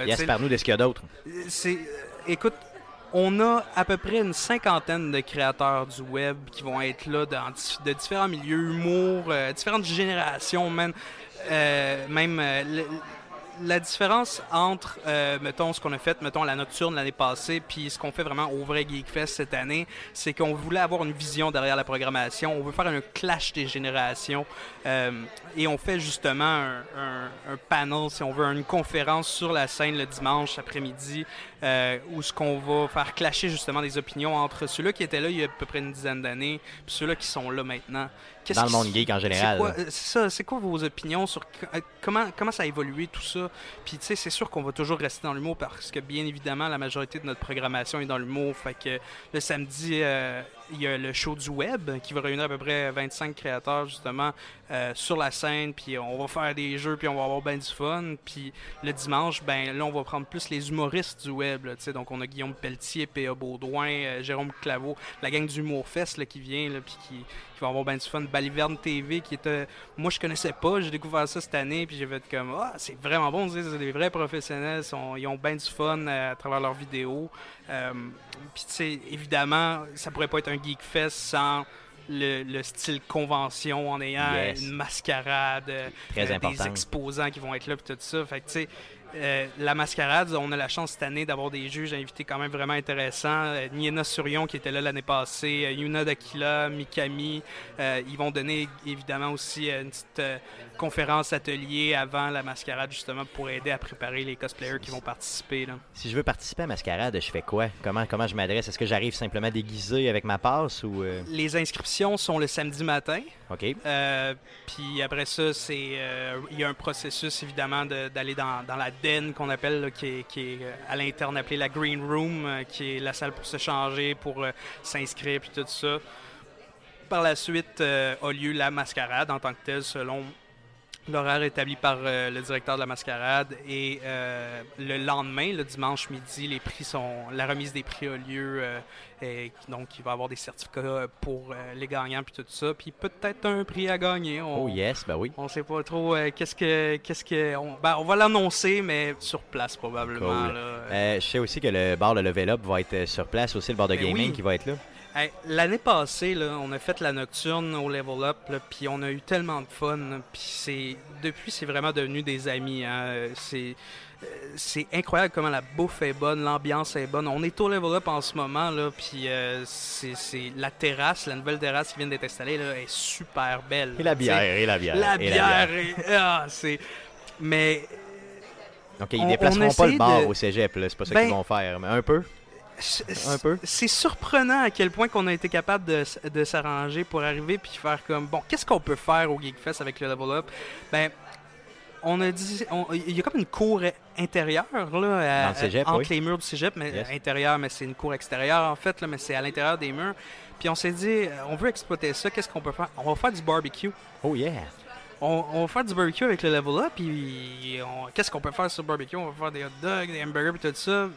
tu Yes, sais, par nous de ce qu'il y a d'autre. c'est, écoute, on a à peu près une cinquantaine de créateurs du web qui vont être là dans, de différents milieux, humour, euh, différentes générations. Euh, même euh, la différence entre, mettons, ce qu'on a fait, mettons, la nocturne l'année passée, puis ce qu'on fait vraiment au vrai Geekfest cette année, c'est qu'on voulait avoir une vision derrière la programmation. On veut faire un clash des générations. et on fait justement un panel, si on veut, une conférence sur la scène le dimanche après-midi, euh, où ce qu'on va faire clasher justement des opinions entre ceux-là qui étaient là il y a à peu près une dizaine d'années, puis ceux-là qui sont là maintenant. Dans le monde geek en général. euh, C'est ça, c'est quoi vos opinions sur euh, comment, comment ça a évolué tout ça? Puis tu sais, c'est sûr qu'on va toujours rester dans l'humour parce que bien évidemment, la majorité de notre programmation est dans l'humour. Fait que le samedi, euh, il y a le show du web qui va réunir à peu près 25 créateurs justement euh, sur la scène. Puis on va faire des jeux, puis on va avoir bien du fun. Puis le dimanche, ben là, on va prendre plus les humoristes du web. là, donc on a Guillaume Pelletier, P.A. Baudouin, euh, Jérôme Claveau, la gang d'Humour Fest là, qui vient, là, puis qui, qui va avoir bien du fun. Baliverne TV qui était. Moi, je connaissais pas, j'ai découvert ça cette année, puis j'ai fait comme Ah, c'est vraiment bon, c'est des vrais professionnels, sont- ils ont bien du fun euh, à travers leurs vidéos. Euh, puis, tu sais, évidemment, ça pourrait pas être un Geek Fest sans. Le, le style convention en ayant Yes. une mascarade, euh, Très euh, des exposants qui vont être là, puis tout ça. Fait que, tu sais, euh, la mascarade, on a la chance cette année d'avoir des juges invités quand même vraiment intéressants. Euh, Niena Surion qui était là l'année passée, euh, Yuna Dakila, Mikami. Euh, ils vont donner évidemment aussi une petite conférence atelier avant la mascarade justement pour aider à préparer les cosplayers qui vont participer. Là. Si je veux participer à Mascarade, je fais quoi? Comment, comment je m'adresse? Est-ce que j'arrive simplement déguisé avec ma passe ou. Les inscriptions sont le samedi matin. Ok. Puis après ça, c'est il y a un processus évidemment de- d'aller dans, dans la qu'on appelle, qui, est, qui est, euh, à l'interne appelée la green room, euh, qui est la salle pour se changer, pour euh, s'inscrire puis tout ça. Par la suite a lieu la mascarade en tant que telle selon l'horaire établi par euh, le directeur de la mascarade et euh, le lendemain, le dimanche midi, les prix sont la remise des prix a lieu euh, et donc il va y avoir des certificats pour les gagnants puis tout ça puis peut-être un prix à gagner. On, Oh yes, ben oui. on sait pas trop qu'est-ce que qu'est-ce que on, ben, on va l'annoncer mais sur place probablement Cool. là. Je sais aussi que le bar de Level Up va être sur place, aussi le bar de Ben gaming oui. qui va être là. Hey, L'année passée, là, on a fait la nocturne au Level Up, puis on a eu tellement de fun. Puis c'est depuis, c'est vraiment devenu des amis. hein. Euh, C'est euh, c'est incroyable comment la bouffe est bonne, l'ambiance est bonne. On est au Level Up en ce moment, là, puis euh, c'est la terrasse, la nouvelle terrasse qui vient d'être installée, là, est super belle. Et la bière, et la bière. La et bière, est- ah, c'est. Mais Donc ils On- déplaceront on pas le bar de- au cégep, là, c'est pas ça Ben, qu'ils vont faire, mais un peu? C'est- Un peu. C'est surprenant à quel point qu'on a été capable de, s'arranger pour arriver puis faire comme bon, qu'est-ce qu'on peut faire au Geekfest avec le Level Up? Ben, on a dit, il y a comme une cour intérieure là, à- le cégep, entre oui. les murs du cégep, mais Yes. intérieure, mais c'est une cour extérieure en fait, là, mais c'est à l'intérieur des murs. Puis on s'est dit, euh, on veut exploiter ça, qu'est-ce qu'on peut faire? On va faire du barbecue. Oh yeah. On, on va faire du barbecue avec le level up, puis qu'est-ce qu'on peut faire sur le barbecue? On va faire des hot dogs, des hamburgers, puis tout ça.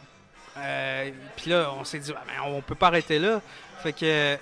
Euh, puis là, on s'est dit, Ah, ben, on peut pas arrêter là. Fait que euh,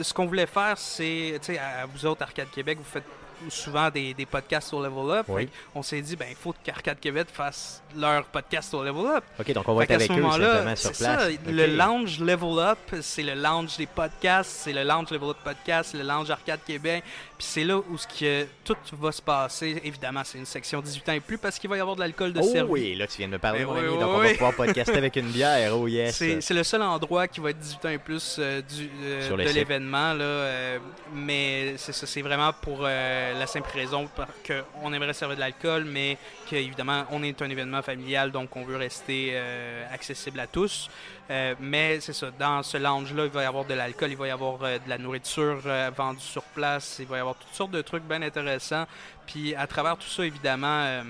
ce qu'on voulait faire, c'est, tu sais, à vous autres, Arcade Québec, vous faites souvent des, des podcasts au level up. Oui. On s'est dit, ben, il faut qu'Arcade Québec fasse leur podcast au level up. Ok, donc on va Fait être avec ce eux simplement sur c'est place. ça, le lounge Level Up, c'est le lounge des podcasts, c'est le lounge Level Up Podcast, c'est le lounge Arcade Québec. Puis c'est là où ce que tout va se passer. Évidemment, c'est une section 18 ans et plus parce qu'il va y avoir de l'alcool de Oh servi. oui, là tu viens de me parler, Ben mon oui, ami. oui, Donc on va pouvoir podcaster avec une bière. Oh yes. C'est le seul endroit qui va être 18 ans et plus euh, du, euh, de l'événement. là, euh, mais c'est ça, c'est vraiment pour euh, la simple raison qu'on aimerait servir de l'alcool, mais qu'évidemment, on est un événement familial, donc on veut rester euh, accessible à tous. Euh, mais c'est ça, dans ce lounge-là, il va y avoir de l'alcool, il va y avoir euh, de la nourriture vendue sur place, il va y avoir toutes sortes de trucs bien intéressants. Puis à travers tout ça, évidemment,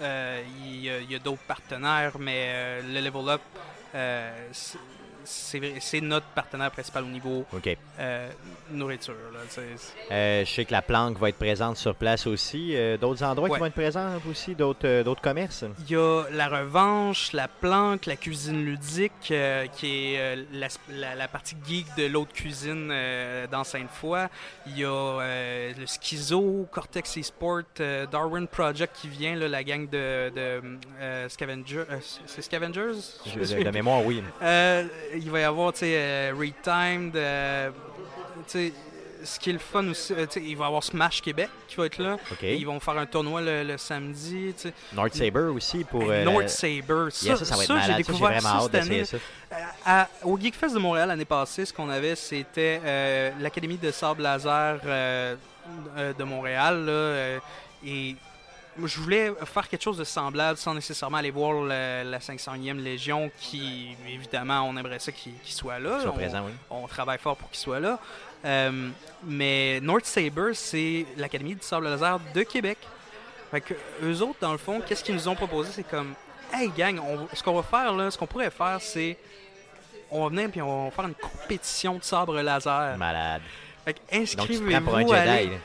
il y a, a d'autres partenaires, mais le Level Up, c'est- notre partenaire principal au niveau Ok. euh, nourriture. Là. Euh, je sais que la planque va être présente sur place aussi. Euh, d'autres endroits Ouais. qui vont être présents aussi, d'autres euh, d'autres commerces? Il y a la revanche, la planque, la cuisine ludique, qui est la, la- la partie geek de l'autre cuisine dans Sainte-Foy. Il y a le Schizo, Cortex eSport, Darwin Project qui vient, là, la gang de, de Scavenger. euh, c'est Scavengers? Souviens de mémoire, oui. Euh, il va y avoir, euh, Retimed, euh, tu sais, ce qui est le fun aussi, euh, il va y avoir Smash Québec qui va être là. Ils vont faire un tournoi le, le samedi, tu sais. North Saber aussi pour. Hey, euh, North Saber, ça, Yeah, ça, ça va être ça, j'ai malade. Ça, J'ai découvert vraiment ça cette année. ça. À- au Geekfest de Montréal l'année passée, ce qu'on avait, c'était euh, l'Académie de sable laser euh, euh, de Montréal. là, euh, et je voulais faire quelque chose de semblable sans nécessairement aller voir la, la 500e Légion, qui, évidemment, on aimerait ça qu'il qu'il soit là. Soient On- présents, oui. on travaille fort pour qu'il soit là. Euh, mais North Saber, c'est l'Académie du sable laser de Québec. Fait que eux autres, dans le fond, qu'est-ce qu'ils nous ont proposé? C'est comme, hey gang, on- ce qu'on va faire là, ce qu'on pourrait faire, c'est on va venir puis on va faire une compétition de sabre laser. Malade. Inscrivez-vous.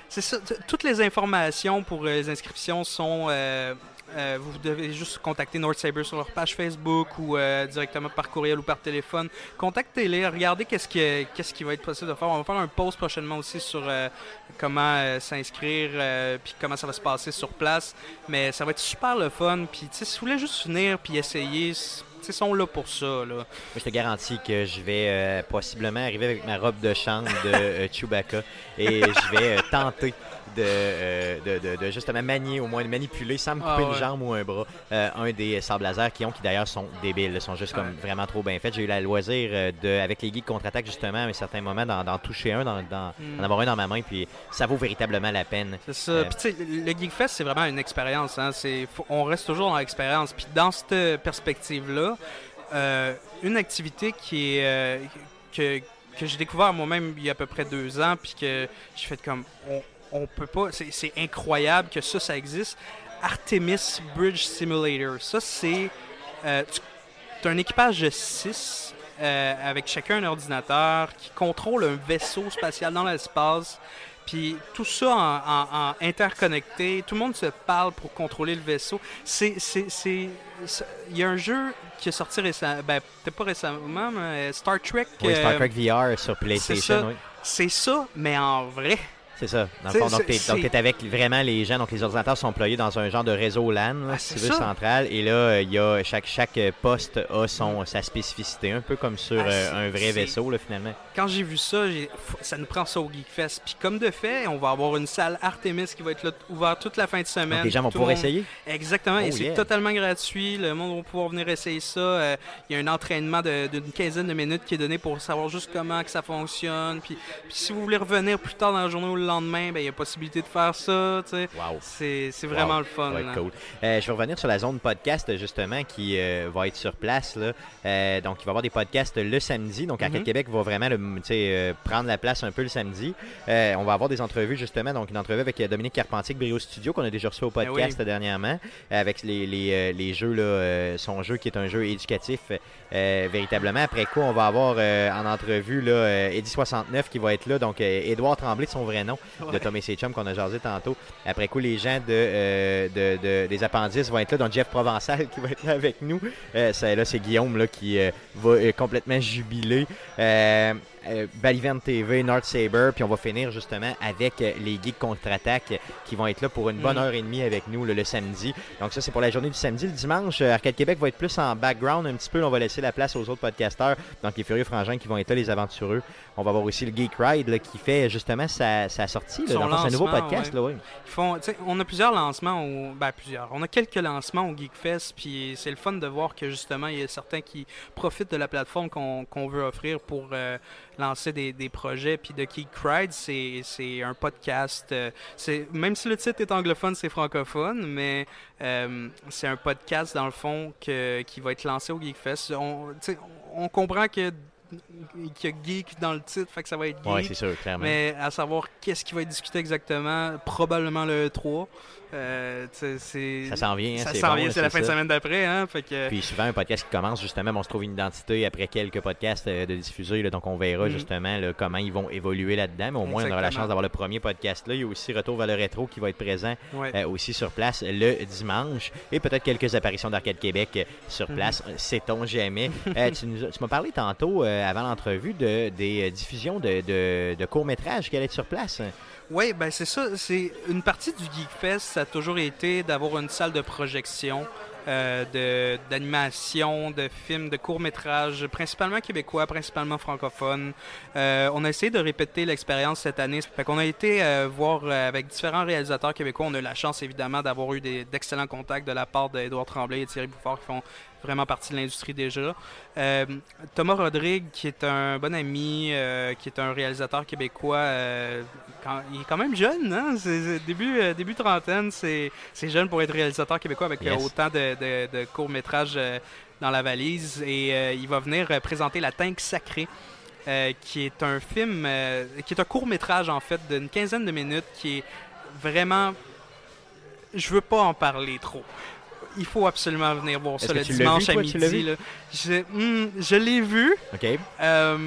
C'est ça. Toutes les informations pour euh, les inscriptions sont. euh, euh, vous devez juste contacter North Saber sur leur page Facebook ou euh, directement par courriel ou par téléphone. Contactez-les, regardez qu'est-ce qui, qu'est-ce qui va être possible de faire. On va faire un post prochainement aussi sur euh, comment s'inscrire puis comment ça va se passer sur place. Mais ça va être super le fun. Puis si vous voulez juste venir puis essayer, ils sont là pour ça. Là. Je te garantis que je vais euh, possiblement arriver avec ma robe de chambre de euh, Chewbacca et je vais euh, tenter de, euh, de, de- de justement manier, au moins de manipuler sans me couper Ah une jambe ou un bras, euh, un des sables laser qui ont, qui d'ailleurs sont débiles, sont juste comme Ouais. vraiment trop bien faits. J'ai eu la loisir euh, de, avec les geeks contre-attaque justement à un certain moment d'en toucher un, d'en Mm. d'en avoir un dans ma main, puis ça vaut véritablement la peine. C'est ça. Euh, Puis tu sais, le Geekfest, c'est vraiment une expérience. Hein. On reste toujours dans l'expérience. Puis dans cette perspective-là, euh, une activité qui est que, que j'ai découvert moi-même il y a à peu près deux ans, puis que j'ai fait comme on, on peut pas. C'est, incroyable que ça, ça existe. Artemis Bridge Simulator. Ça, c'est euh, tu as un équipage de 6 avec chacun un ordinateur qui contrôle un vaisseau spatial dans l'espace. Puis tout ça en, en- en interconnecté, tout le monde se parle pour contrôler le vaisseau. C'est, il y a un jeu qui est sorti récemment, ben peut-être pas récemment, mais Star Trek. Oui, Star euh, Trek VR sur ça. PlayStation, oui. C'est ça, mais en vrai. C'est ça. Dans le C'est- fond, donc, c'est- c'est- t'es avec vraiment les gens. Donc, les ordinateurs sont employés dans un genre de réseau LAN, Ah, si c'est tu veux, central. Et là, euh, il y a chaque, chaque euh, poste a son, sa spécificité, un peu comme sur Ah, euh, c'est- un vrai c'est- vaisseau, là, finalement. Quand j'ai vu ça, ça nous prend ça au Geekfest. Puis comme de fait, on va avoir une salle Artemis qui va être là, ouverte toute la fin de semaine. Donc, les gens vont pouvoir monde- essayer? Exactement, Oh, et c'est yeah. totalement gratuit. Le monde va pouvoir venir essayer ça. Euh, Il y a un entraînement d'une quinzaine de minutes qui est donné pour savoir juste comment que ça fonctionne. Puis, puis si vous voulez revenir plus tard dans la journée ou le lendemain, ben, il y a possibilité de faire ça. Wow. C'est vraiment Wow. le fun. Cool. Euh, je vais revenir sur la zone podcast, justement, qui euh, va être sur place. Là. Euh, donc, il va y avoir des podcasts le samedi. Donc, Arcade Mhm. Québec va vraiment le- prendre la place un peu le samedi. On va avoir des entrevues, justement. Donc, une entrevue avec Dominique Carpentier Brio Studio, qu'on a déjà reçu au Ben podcast oui. dernièrement, avec les, les, les jeux, là, son jeu qui est un jeu éducatif, véritablement. Après quoi, on va avoir en entrevue là, euh, Eddie 69 qui va être là. Donc, Édouard Tremblay, de son vrai nom, de. Tom et ses chums qu'on a jasé tantôt. Après coup, les gens euh, de- de- des appendices vont être là, donc Jeff Provençal qui va être là avec nous. Euh, c'est, là, c'est Guillaume là, qui euh, va complètement jubiler. Euh, Balivan TV, North Saber, puis on va finir justement avec euh, les Geeks contre-attaque qui vont être là pour une bonne Mm. heure et demie avec nous le samedi. Donc ça c'est pour la journée du samedi. Le dimanche, euh, Arcade Québec va être plus en background un petit peu. On va laisser la place aux autres podcasteurs, donc les Furieux Frangins qui vont être là, les aventureux. On va avoir aussi le Geek Ride là, qui fait justement sa, sa sortie. Là, dans un nouveau podcast. ouais. Là, oui. Ils font, on a plusieurs lancements, au, ben plusieurs. On a quelques lancements au Geekfest, puis c'est le fun de voir que justement il y a certains qui profitent de la plateforme qu'on qu'on veut offrir pour euh, lancer des, des projets. Puis de Geek Ride, c'est un podcast. euh, même si le titre est anglophone, c'est francophone, mais euh, c'est un podcast dans le fond que, qui va être lancé au Geekfest. On, on comprend que qu'il y a geek dans le titre, fait que ça va être geek. Ouais, c'est sûr, clairement. Mais à savoir qu'est-ce qui va être discuté exactement, probablement le E3. Euh, c'est- Ça s'en vient, hein, ça c'est s'en bon, vient, là, c'est la fin de semaine d'après. Hein, fait que, Puis souvent, un podcast qui commence, justement, on se trouve une identité après quelques podcasts euh, de diffuser. là, donc, on verra Mhm. justement là, comment ils vont évoluer là-dedans. Mais au moins, on aura la chance d'avoir le premier podcast là. Il y a aussi Retour vers le rétro qui va être présent ouais. euh, aussi sur place le dimanche. Et peut-être quelques apparitions d'Arcade Québec sur Mhm. place. euh, Sait-on jamais. Tu m'as parlé tantôt, avant l'entrevue, de, des diffusions de, de- de courts-métrages qui allaient être sur place. Oui, ben c'est ça. C'est une partie du Geekfest, ça a toujours été d'avoir une salle de projection. euh, d'animation, de, films, de courts-métrages, principalement québécois, principalement francophones. Euh, on a essayé de répéter l'expérience cette année. Fait a été euh, voir euh, avec différents réalisateurs québécois. On a eu la chance, évidemment, d'avoir eu d'excellents contacts de la part d'Édouard Tremblay et Thierry Bouffard qui font vraiment partie de l'industrie déjà. Euh, Thomas Rodrigue, qui est un bon ami, euh, qui est un réalisateur québécois, euh, quand- il est quand même jeune, hein? C'est, début, euh, début trentaine, c'est, jeune pour être réalisateur québécois avec Yes. autant de, de- de courts-métrages dans la valise. Et il va venir présenter La Tank Sacrée. qui est un film, qui est un court métrage en fait d'une quinzaine de minutes, qui est vraiment, je veux pas en parler trop. Il faut absolument venir voir ça le dimanche vu, à toi? Midi. vu? là. Je, hmm, je l'ai vu, OK? euh,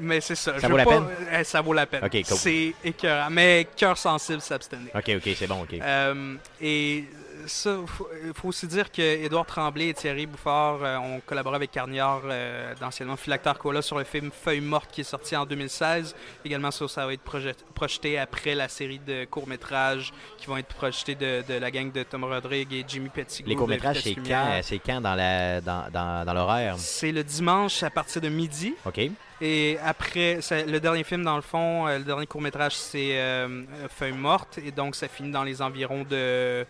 mais c'est ça. Ça je vaut pas- peine? euh, ça vaut la peine. Ok, cool. C'est écœurant, mais cœur sensible s'abstenir. OK, OK, c'est bon, OK. Euh, et ça, il faut, faut aussi dire que Édouard Tremblay et Thierry Bouffard euh, ont collaboré avec Carniard, euh, d'anciennement Philactère Cola, sur le film Feuille morte qui est sorti en 2016. Également, ça, ça va être projet- projeté après la série de courts-métrages qui vont être projetés de, de la gang de Tom Rodrigue et Jimmy Pettigrew. Les courts-métrages, c'est quand, c'est quand dans la dans, dans, dans l'horaire? C'est le dimanche à partir de midi. OK? Et après, le dernier film, dans le fond, euh, le dernier court-métrage, c'est euh, Feuille morte. Et donc, ça finit dans les environs de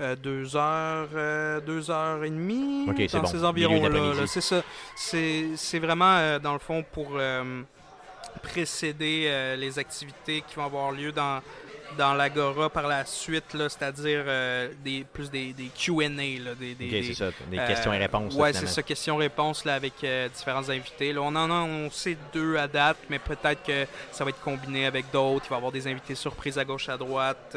euh, deux heures, euh, deux heures et demie. Dans bon. ces environs-là. C'est ça. C'est c'est vraiment, euh, dans le fond, pour euh, précéder euh, les activités qui vont avoir lieu dans, dans l'Agora par la suite, c'est-à-dire euh, des, plus des, des Q&A, des, des, ça. Des euh, questions et réponses. Ouais, c'est ça, questions-réponses avec euh, différents invités. Là, on en a, on sait deux à date, mais peut-être que ça va être combiné avec d'autres. Il va y avoir des invités surprises à gauche, à droite.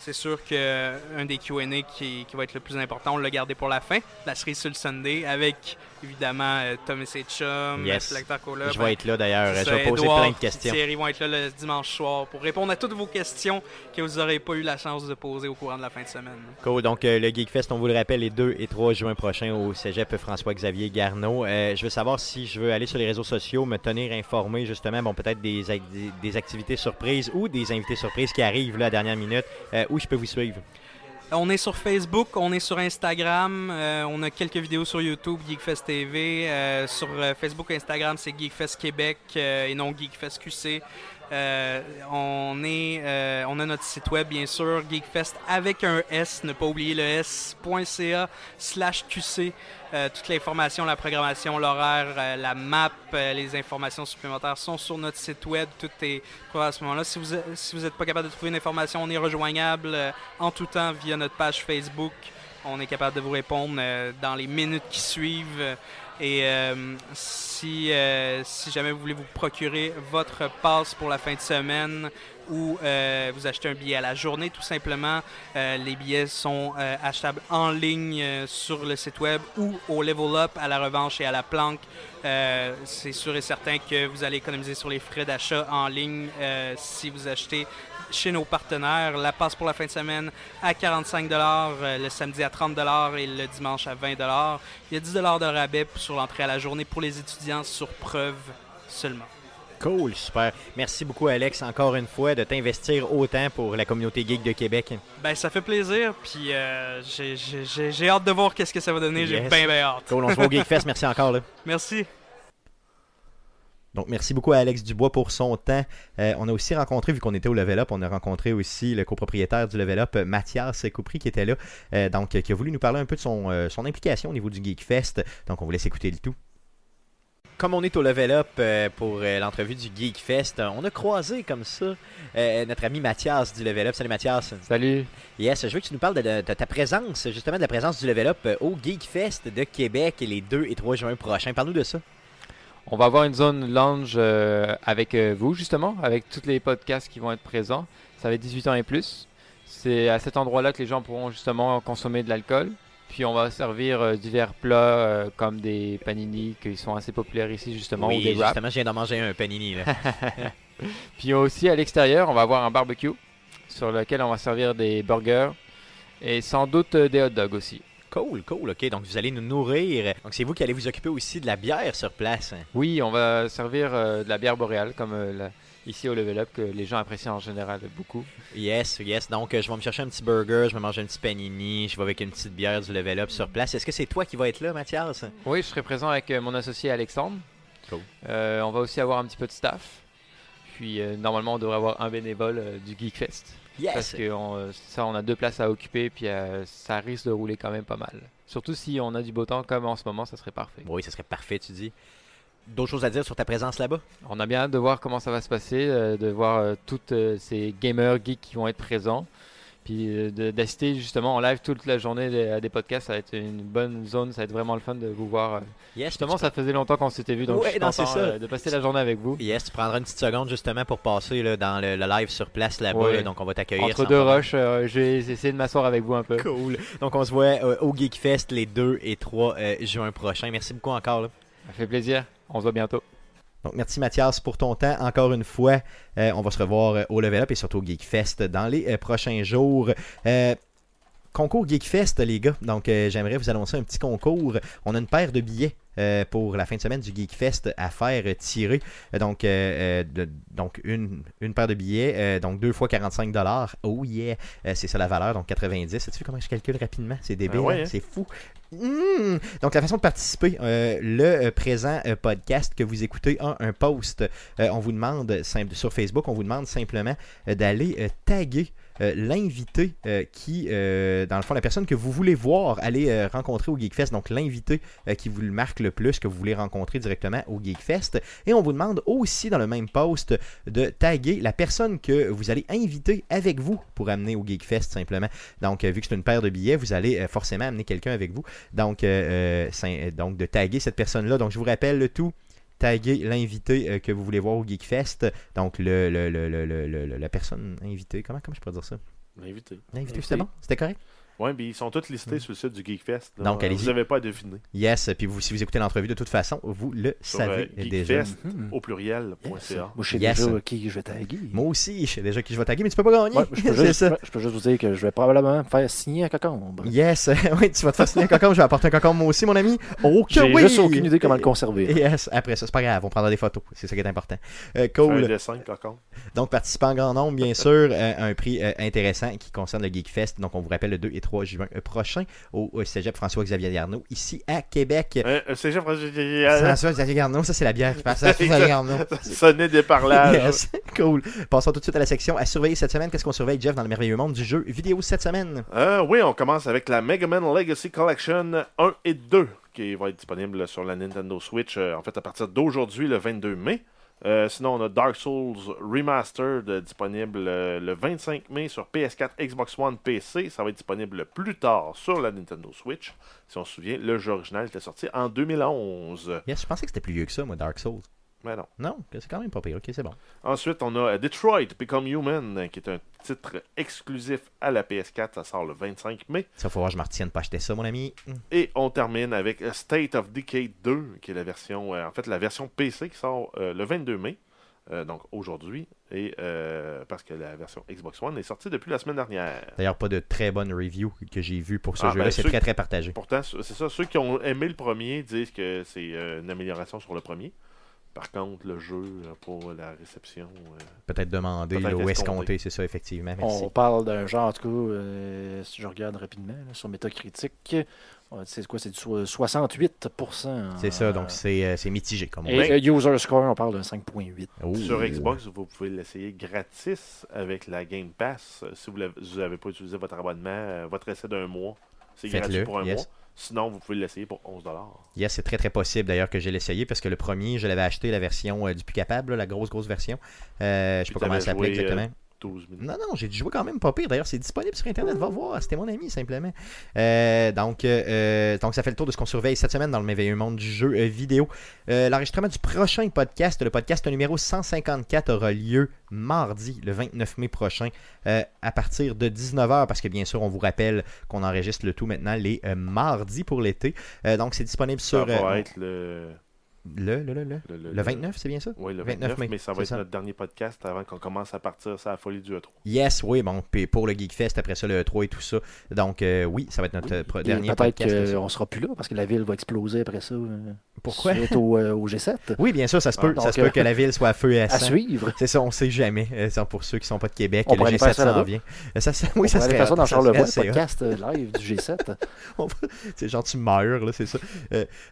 C'est sûr qu'un des Q&A qui, qui va être le plus important, on l'a gardé pour la fin, la série sur le Sunday, avec évidemment euh, Thomas et Chum, Yes. Cola. Je Ben, vais être là d'ailleurs. Je vais poser Edouard, plein de questions. Thierry vont être là le dimanche soir pour répondre à toutes vos questions que vous n'aurez pas eu la chance de poser au courant de la fin de semaine. Cool. Donc, euh, le Geekfest, on vous le rappelle, les 2 et 3 juin prochains au cégep François-Xavier Garneau. Euh, je veux savoir si je veux aller sur les réseaux sociaux, me tenir informé, justement, bon, peut-être des, ac- des, des activités surprises ou des invités surprises qui arrivent là, à la dernière minute, euh, où je peux vous suivre? On est sur Facebook, on est sur Instagram, euh, on a quelques vidéos sur YouTube, Geekfest TV. euh, sur euh, Facebook et Instagram, c'est Geekfest Québec euh, et non Geekfest QC. Euh, euh, on a notre site web, bien sûr, Geekfest avec un S, ne pas oublier le S.ca slash QC. Euh, toute l'information, la programmation, l'horaire, euh, la map, les informations supplémentaires sont sur notre site web. Tout est à ce moment-là. Si vous n'êtes pas capable de trouver une information, on est rejoignable en tout temps via notre page Facebook. On est capable de vous répondre euh, dans les minutes qui suivent. Et euh, si, euh, si jamais vous voulez vous procurer votre passe pour la fin de semaine ou euh, vous achetez un billet à la journée, tout simplement, euh, les billets sont euh, achetables en ligne sur le site web ou au Level Up, à la revanche et à la planque. C'est sûr et certain que vous allez économiser sur les frais d'achat en ligne si vous achetez chez nos partenaires. La passe pour la fin de semaine à 45 euh, le samedi à 30 et le dimanche à 20 Il y a 10 de rabais sur l'entrée à la journée pour les étudiants sur preuve seulement. Cool, super. Merci beaucoup, Alex, encore une fois, de t'investir autant pour la communauté geek de Québec. Ben, ça fait plaisir, puis euh, j'ai- hâte de voir qu'est-ce que ça va donner. J'ai bien, bien hâte. Cool, on se voit au Geekfest. Merci encore. Là. Merci. Donc, merci beaucoup à Alex Dubois pour son temps. Euh, on a aussi rencontré, vu qu'on était au Level Up, on a rencontré aussi le copropriétaire du Level Up, Mathias Coupry, qui était là, euh, donc qui a voulu nous parler un peu de son, son implication au niveau du Geekfest. Donc, on vous laisse écouter le tout. Comme on est au Level Up euh, pour euh, l'entrevue du Geekfest, euh, on a croisé comme ça euh, notre ami Mathias du Level Up. Salut Mathias. Salut. Yes, je veux que tu nous parles de, de- de ta présence, justement de la présence du Level Up au Geekfest de Québec les 2 et 3 juin prochains. Parle-nous de ça. On va avoir une zone lounge avec vous, justement, avec tous les podcasts qui vont être présents. Ça va être 18 ans et plus. C'est à cet endroit-là que les gens pourront justement consommer de l'alcool. Puis on va servir euh, divers plats euh, comme des panini qui sont assez populaires ici, justement, oui, ou des wraps. justement, je viens d'en manger un panini. Là. Puis aussi à l'extérieur, on va avoir un barbecue sur lequel on va servir des burgers et sans doute euh, des hot dogs aussi. cool, cool, ok. Donc vous allez nous nourrir. Donc c'est vous qui allez vous occuper aussi de la bière sur place. hein? Oui, on va servir euh, de la bière boréale comme euh, la- ici au Level Up que les gens apprécient en général beaucoup. Yes, yes. Donc euh, je vais me chercher un petit burger, je vais manger un petit panini, je vais avec une petite bière du level up sur place. Est-ce que c'est toi qui vas être là, Mathias? Oui, je serai présent avec euh, mon associé Alexandre. Cool. Euh, on va aussi avoir un petit peu de staff. Puis euh, normalement, on devrait avoir un bénévole euh, du Geekfest. Parce Yes! que on, euh, ça, on a deux places à occuper, puis euh, ça risque de rouler quand même pas mal. Surtout si on a du beau temps comme en ce moment, ça serait parfait. Oui, ça serait parfait, tu dis. D'autres choses à dire sur ta présence là-bas? On a bien hâte de voir comment ça va se passer, euh, de voir euh, toutes euh, ces gamers geeks qui vont être présents. Puis euh, d'assister justement en live toute la journée des- à des podcasts, ça va être une bonne zone, ça va être vraiment le fun de vous voir. Yes, Justement, ça faisait longtemps qu'on s'était vu, donc Ouais, je suis non, content ça. de passer la journée avec vous. Yes, tu prendras une petite seconde justement pour passer là, dans le, le live sur place là-bas. Ouais. là. donc on va t'accueillir. Entre deux rushs, euh, je vais essayer de m'asseoir avec vous un peu. Cool. Donc on se voit euh, au Geekfest les 2 et 3 euh, juin prochains. Merci beaucoup encore. là. Ça fait plaisir. On se voit bientôt. Donc, merci Mathias pour ton temps. Encore une fois, Euh, on va se revoir euh, au Level Up et surtout au Geekfest dans les euh, prochains jours. Concours Geekfest, les gars. Donc, euh, j'aimerais vous annoncer un petit concours. On a une paire de billets. euh, pour la fin de semaine du Geekfest à faire tirer. Euh, donc, euh, de- donc une, une paire de billets, euh, donc deux fois 45 Oh yeah! C'est ça la valeur, donc 90. Sais-tu vu comment je calcule rapidement? C'est débile, Ah ouais, hein? hein? c'est fou. Mmh! Donc, la façon de participer, le présent podcast que vous écoutez a un post. On vous demande, simple- sur Facebook, on vous demande simplement d'aller taguer euh, l'invité euh, qui, euh, dans le fond, la personne que vous voulez voir aller rencontrer au Geekfest, donc l'invité qui vous le marque le plus, que vous voulez rencontrer directement au Geekfest. Et on vous demande aussi dans le même post de taguer la personne que vous allez inviter avec vous pour amener au Geekfest simplement. Donc, vu que c'est une paire de billets, vous allez forcément amener quelqu'un avec vous. Donc, donc, de taguer cette personne-là. Donc, je vous rappelle le tout. Taguer l'invité euh, que vous voulez voir au Geekfest. Donc, le, le- le- le- le- le- le- la personne invitée. Comment, comment je peux dire ça? L'invité. L'invité, c'était bon? C'était correct? Ouais, mais ils sont tous listés sur le site du Geekfest. là. Donc, allez-y. Vous n'avez pas à deviner. Yes. Puis, vous, si vous écoutez l'entrevue, de toute façon, vous le Sur savez euh, déjà. Geekfest Mhm. au pluriel.ca. Moi, je sais Yes. déjà qui je vais taguer. Moi aussi, je sais déjà qui je vais taguer, mais tu peux pas gagner. Ouais, je, peux c'est juste, ça. je peux juste vous dire que je vais probablement me faire signer un cocombe. Yes, oui, tu vas te fasciner un cocombe, je vais apporter un cocombe moi aussi, mon ami. Oh que J'ai oui! juste aucune idée comment le conserver. Yes, après ça, c'est pas grave, on prendra des photos, c'est ça qui est important. Euh, Fais Un cool. dessin. Donc, participant en grand nombre, bien sûr, euh, un prix euh, intéressant qui concerne le Geekfest. Donc, on vous rappelle le 2 et 3 juin euh, prochain au, au cégep François-Xavier Garneau, ici à Québec. Euh, euh, Jeff François-Xavier Garneau, ça c'est la bière qui passe. François-Xavier Garneau. Sonner des parlages. Yes, cool. Passons tout de suite à la section à surveiller cette semaine. Qu'est-ce qu'on surveille, Jeff, dans le merveilleux monde du jeu vidéo cette semaine? Euh, oui, on commence avec la Mega Man Legacy Collection 1 et 2 qui va être disponible sur la Nintendo Switch euh, en fait à partir d'aujourd'hui le 22 mai. Euh, sinon, on a Dark Souls Remastered euh, disponible euh, le 25 mai sur PS4, Xbox One, PC. Ça va être disponible plus tard sur la Nintendo Switch. Si on se souvient, le jeu original était sorti en 2011. Yes, je pensais que c'était plus vieux que ça, moi, Dark Souls. Mais non. Non, c'est quand même pas pire. Ok, c'est bon. Ensuite, on a euh, Detroit Become Human, euh, qui est un titre exclusif à la PS4. Ça sort le 25 mai. Ça, faut voir, je me retiens de pas acheter ça, mon ami. Et on termine avec euh, State of Decay 2, qui est la version, euh, en fait, la version PC qui sort euh, le 22 mai, euh, donc aujourd'hui, et euh, parce que la version Xbox One est sortie depuis la semaine dernière. D'ailleurs, pas de très bonnes reviews que j'ai vues pour ce Ah, jeu-là. ben, c'est très, très partagé. Pourtant, c'est ça, ceux qui ont aimé le premier disent que c'est une amélioration sur le premier. Par contre, le jeu, euh, pour la réception, euh, Peut-être demander là, où escompté. c'est ça, effectivement. Merci. On parle d'un genre, en tout cas, euh, si je regarde rapidement là, sur Metacritic, on va dire, c'est quoi C'est du so- 68%. C'est ça, donc c'est euh, c'est mitigé, comme on Et dit. euh, User Score, on parle d'un 5.8. Oh. sur Xbox, vous pouvez l'essayer gratis avec la Game Pass. Euh, Si vous n'avez pas utilisé votre abonnement, euh, votre essai d'un mois, c'est gratuit pour un yes. mois. Sinon, vous pouvez l'essayer pour 11$. Yes, c'est très très possible d'ailleurs que j'ai l'essayé parce que le premier, je l'avais acheté la version euh, du plus capable, là, la grosse grosse version. Euh, je sais pas comment ça s'appelait euh, exactement. 12 minutes. Non, non, j'ai dû jouer quand même pas pire. D'ailleurs, c'est disponible sur Internet. Va voir. C'était mon ami, simplement. Euh, donc, euh, donc, ça fait le tour de ce qu'on surveille cette semaine dans le merveilleux monde du jeu euh, vidéo. Euh, L'enregistrement du prochain podcast, le podcast numéro 154, aura lieu mardi, le 29 mai prochain, euh, à partir de 19h. Parce que, bien sûr, on vous rappelle qu'on enregistre le tout maintenant les euh, mardis pour l'été. Euh, donc, c'est disponible Ça sur. va euh, être le, le, le, le, le, le, le 29, c'est bien ça? Oui, le 29 29, mai, mais ça va être ça. notre dernier podcast avant qu'on commence à partir sur la folie du E E3. Yes, oui, bon, puis pour le Geekfest, après ça, le 3 et tout ça. Donc, euh, oui, ça va être notre euh, dernier Peut-être podcast. là-dessus. qu'on sera plus là parce que la ville va exploser après ça. euh, Pourquoi? Suite au, euh, au G7. Oui, bien sûr, ça se peut. Ah, ça se peut euh, que la ville soit à feu et à À suivre. C'est ça, on sait jamais. Euh, c'est pour ceux qui sont pas de Québec, On le pourrait aller faire G7 ça s'en vient. Ça, ça- oui, on ça serait faire ça dans Charlevoix, le podcast live du G7. On va- c'est genre tu meurs, là, c'est ça.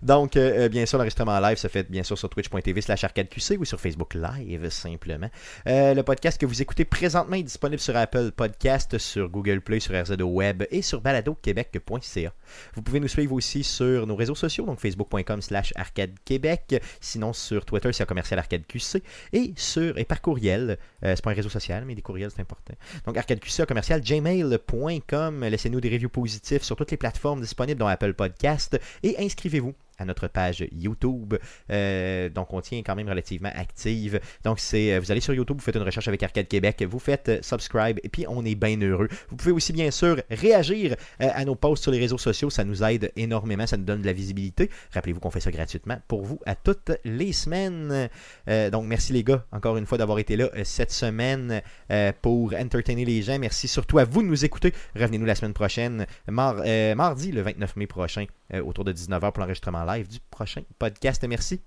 Donc, bien sûr, l'enregistrement live se fait bien sûr sur twitch.tv slash arcadeqc ou sur Facebook Live, simplement. Euh, le podcast que vous écoutez présentement est disponible sur Apple Podcast, sur Google Play, sur RZO Web et sur baladoquebec.ca. Vous pouvez nous suivre aussi sur nos réseaux sociaux, donc facebook.com slash arcadequebec, sinon sur Twitter, c'est commercial arcadeqc, et sur et par courriel, euh, c'est pas un réseau social, mais des courriels, c'est important. Donc, arcadeqc, commercial, gmail.com. Laissez-nous des reviews positifs sur toutes les plateformes disponibles, dont Apple Podcast. Et inscrivez-vous à notre page YouTube. Euh, donc, on tient quand même relativement active. Donc, c'est, euh, vous allez sur YouTube, vous faites une recherche avec Arcade Québec, vous faites euh, subscribe, et puis on est bien heureux. Vous pouvez aussi, bien sûr, réagir à nos posts sur les réseaux sociaux. Ça nous aide énormément, ça nous donne de la visibilité. Rappelez-vous qu'on fait ça gratuitement pour vous à toutes les semaines. Donc, merci les gars, encore une fois, d'avoir été là cette semaine pour entertainer les gens. Merci surtout à vous de nous écouter. Revenez-nous la semaine prochaine, mar- mardi, le 29 mai prochain, autour de 19h pour l'enregistrement live du prochain podcast. Merci.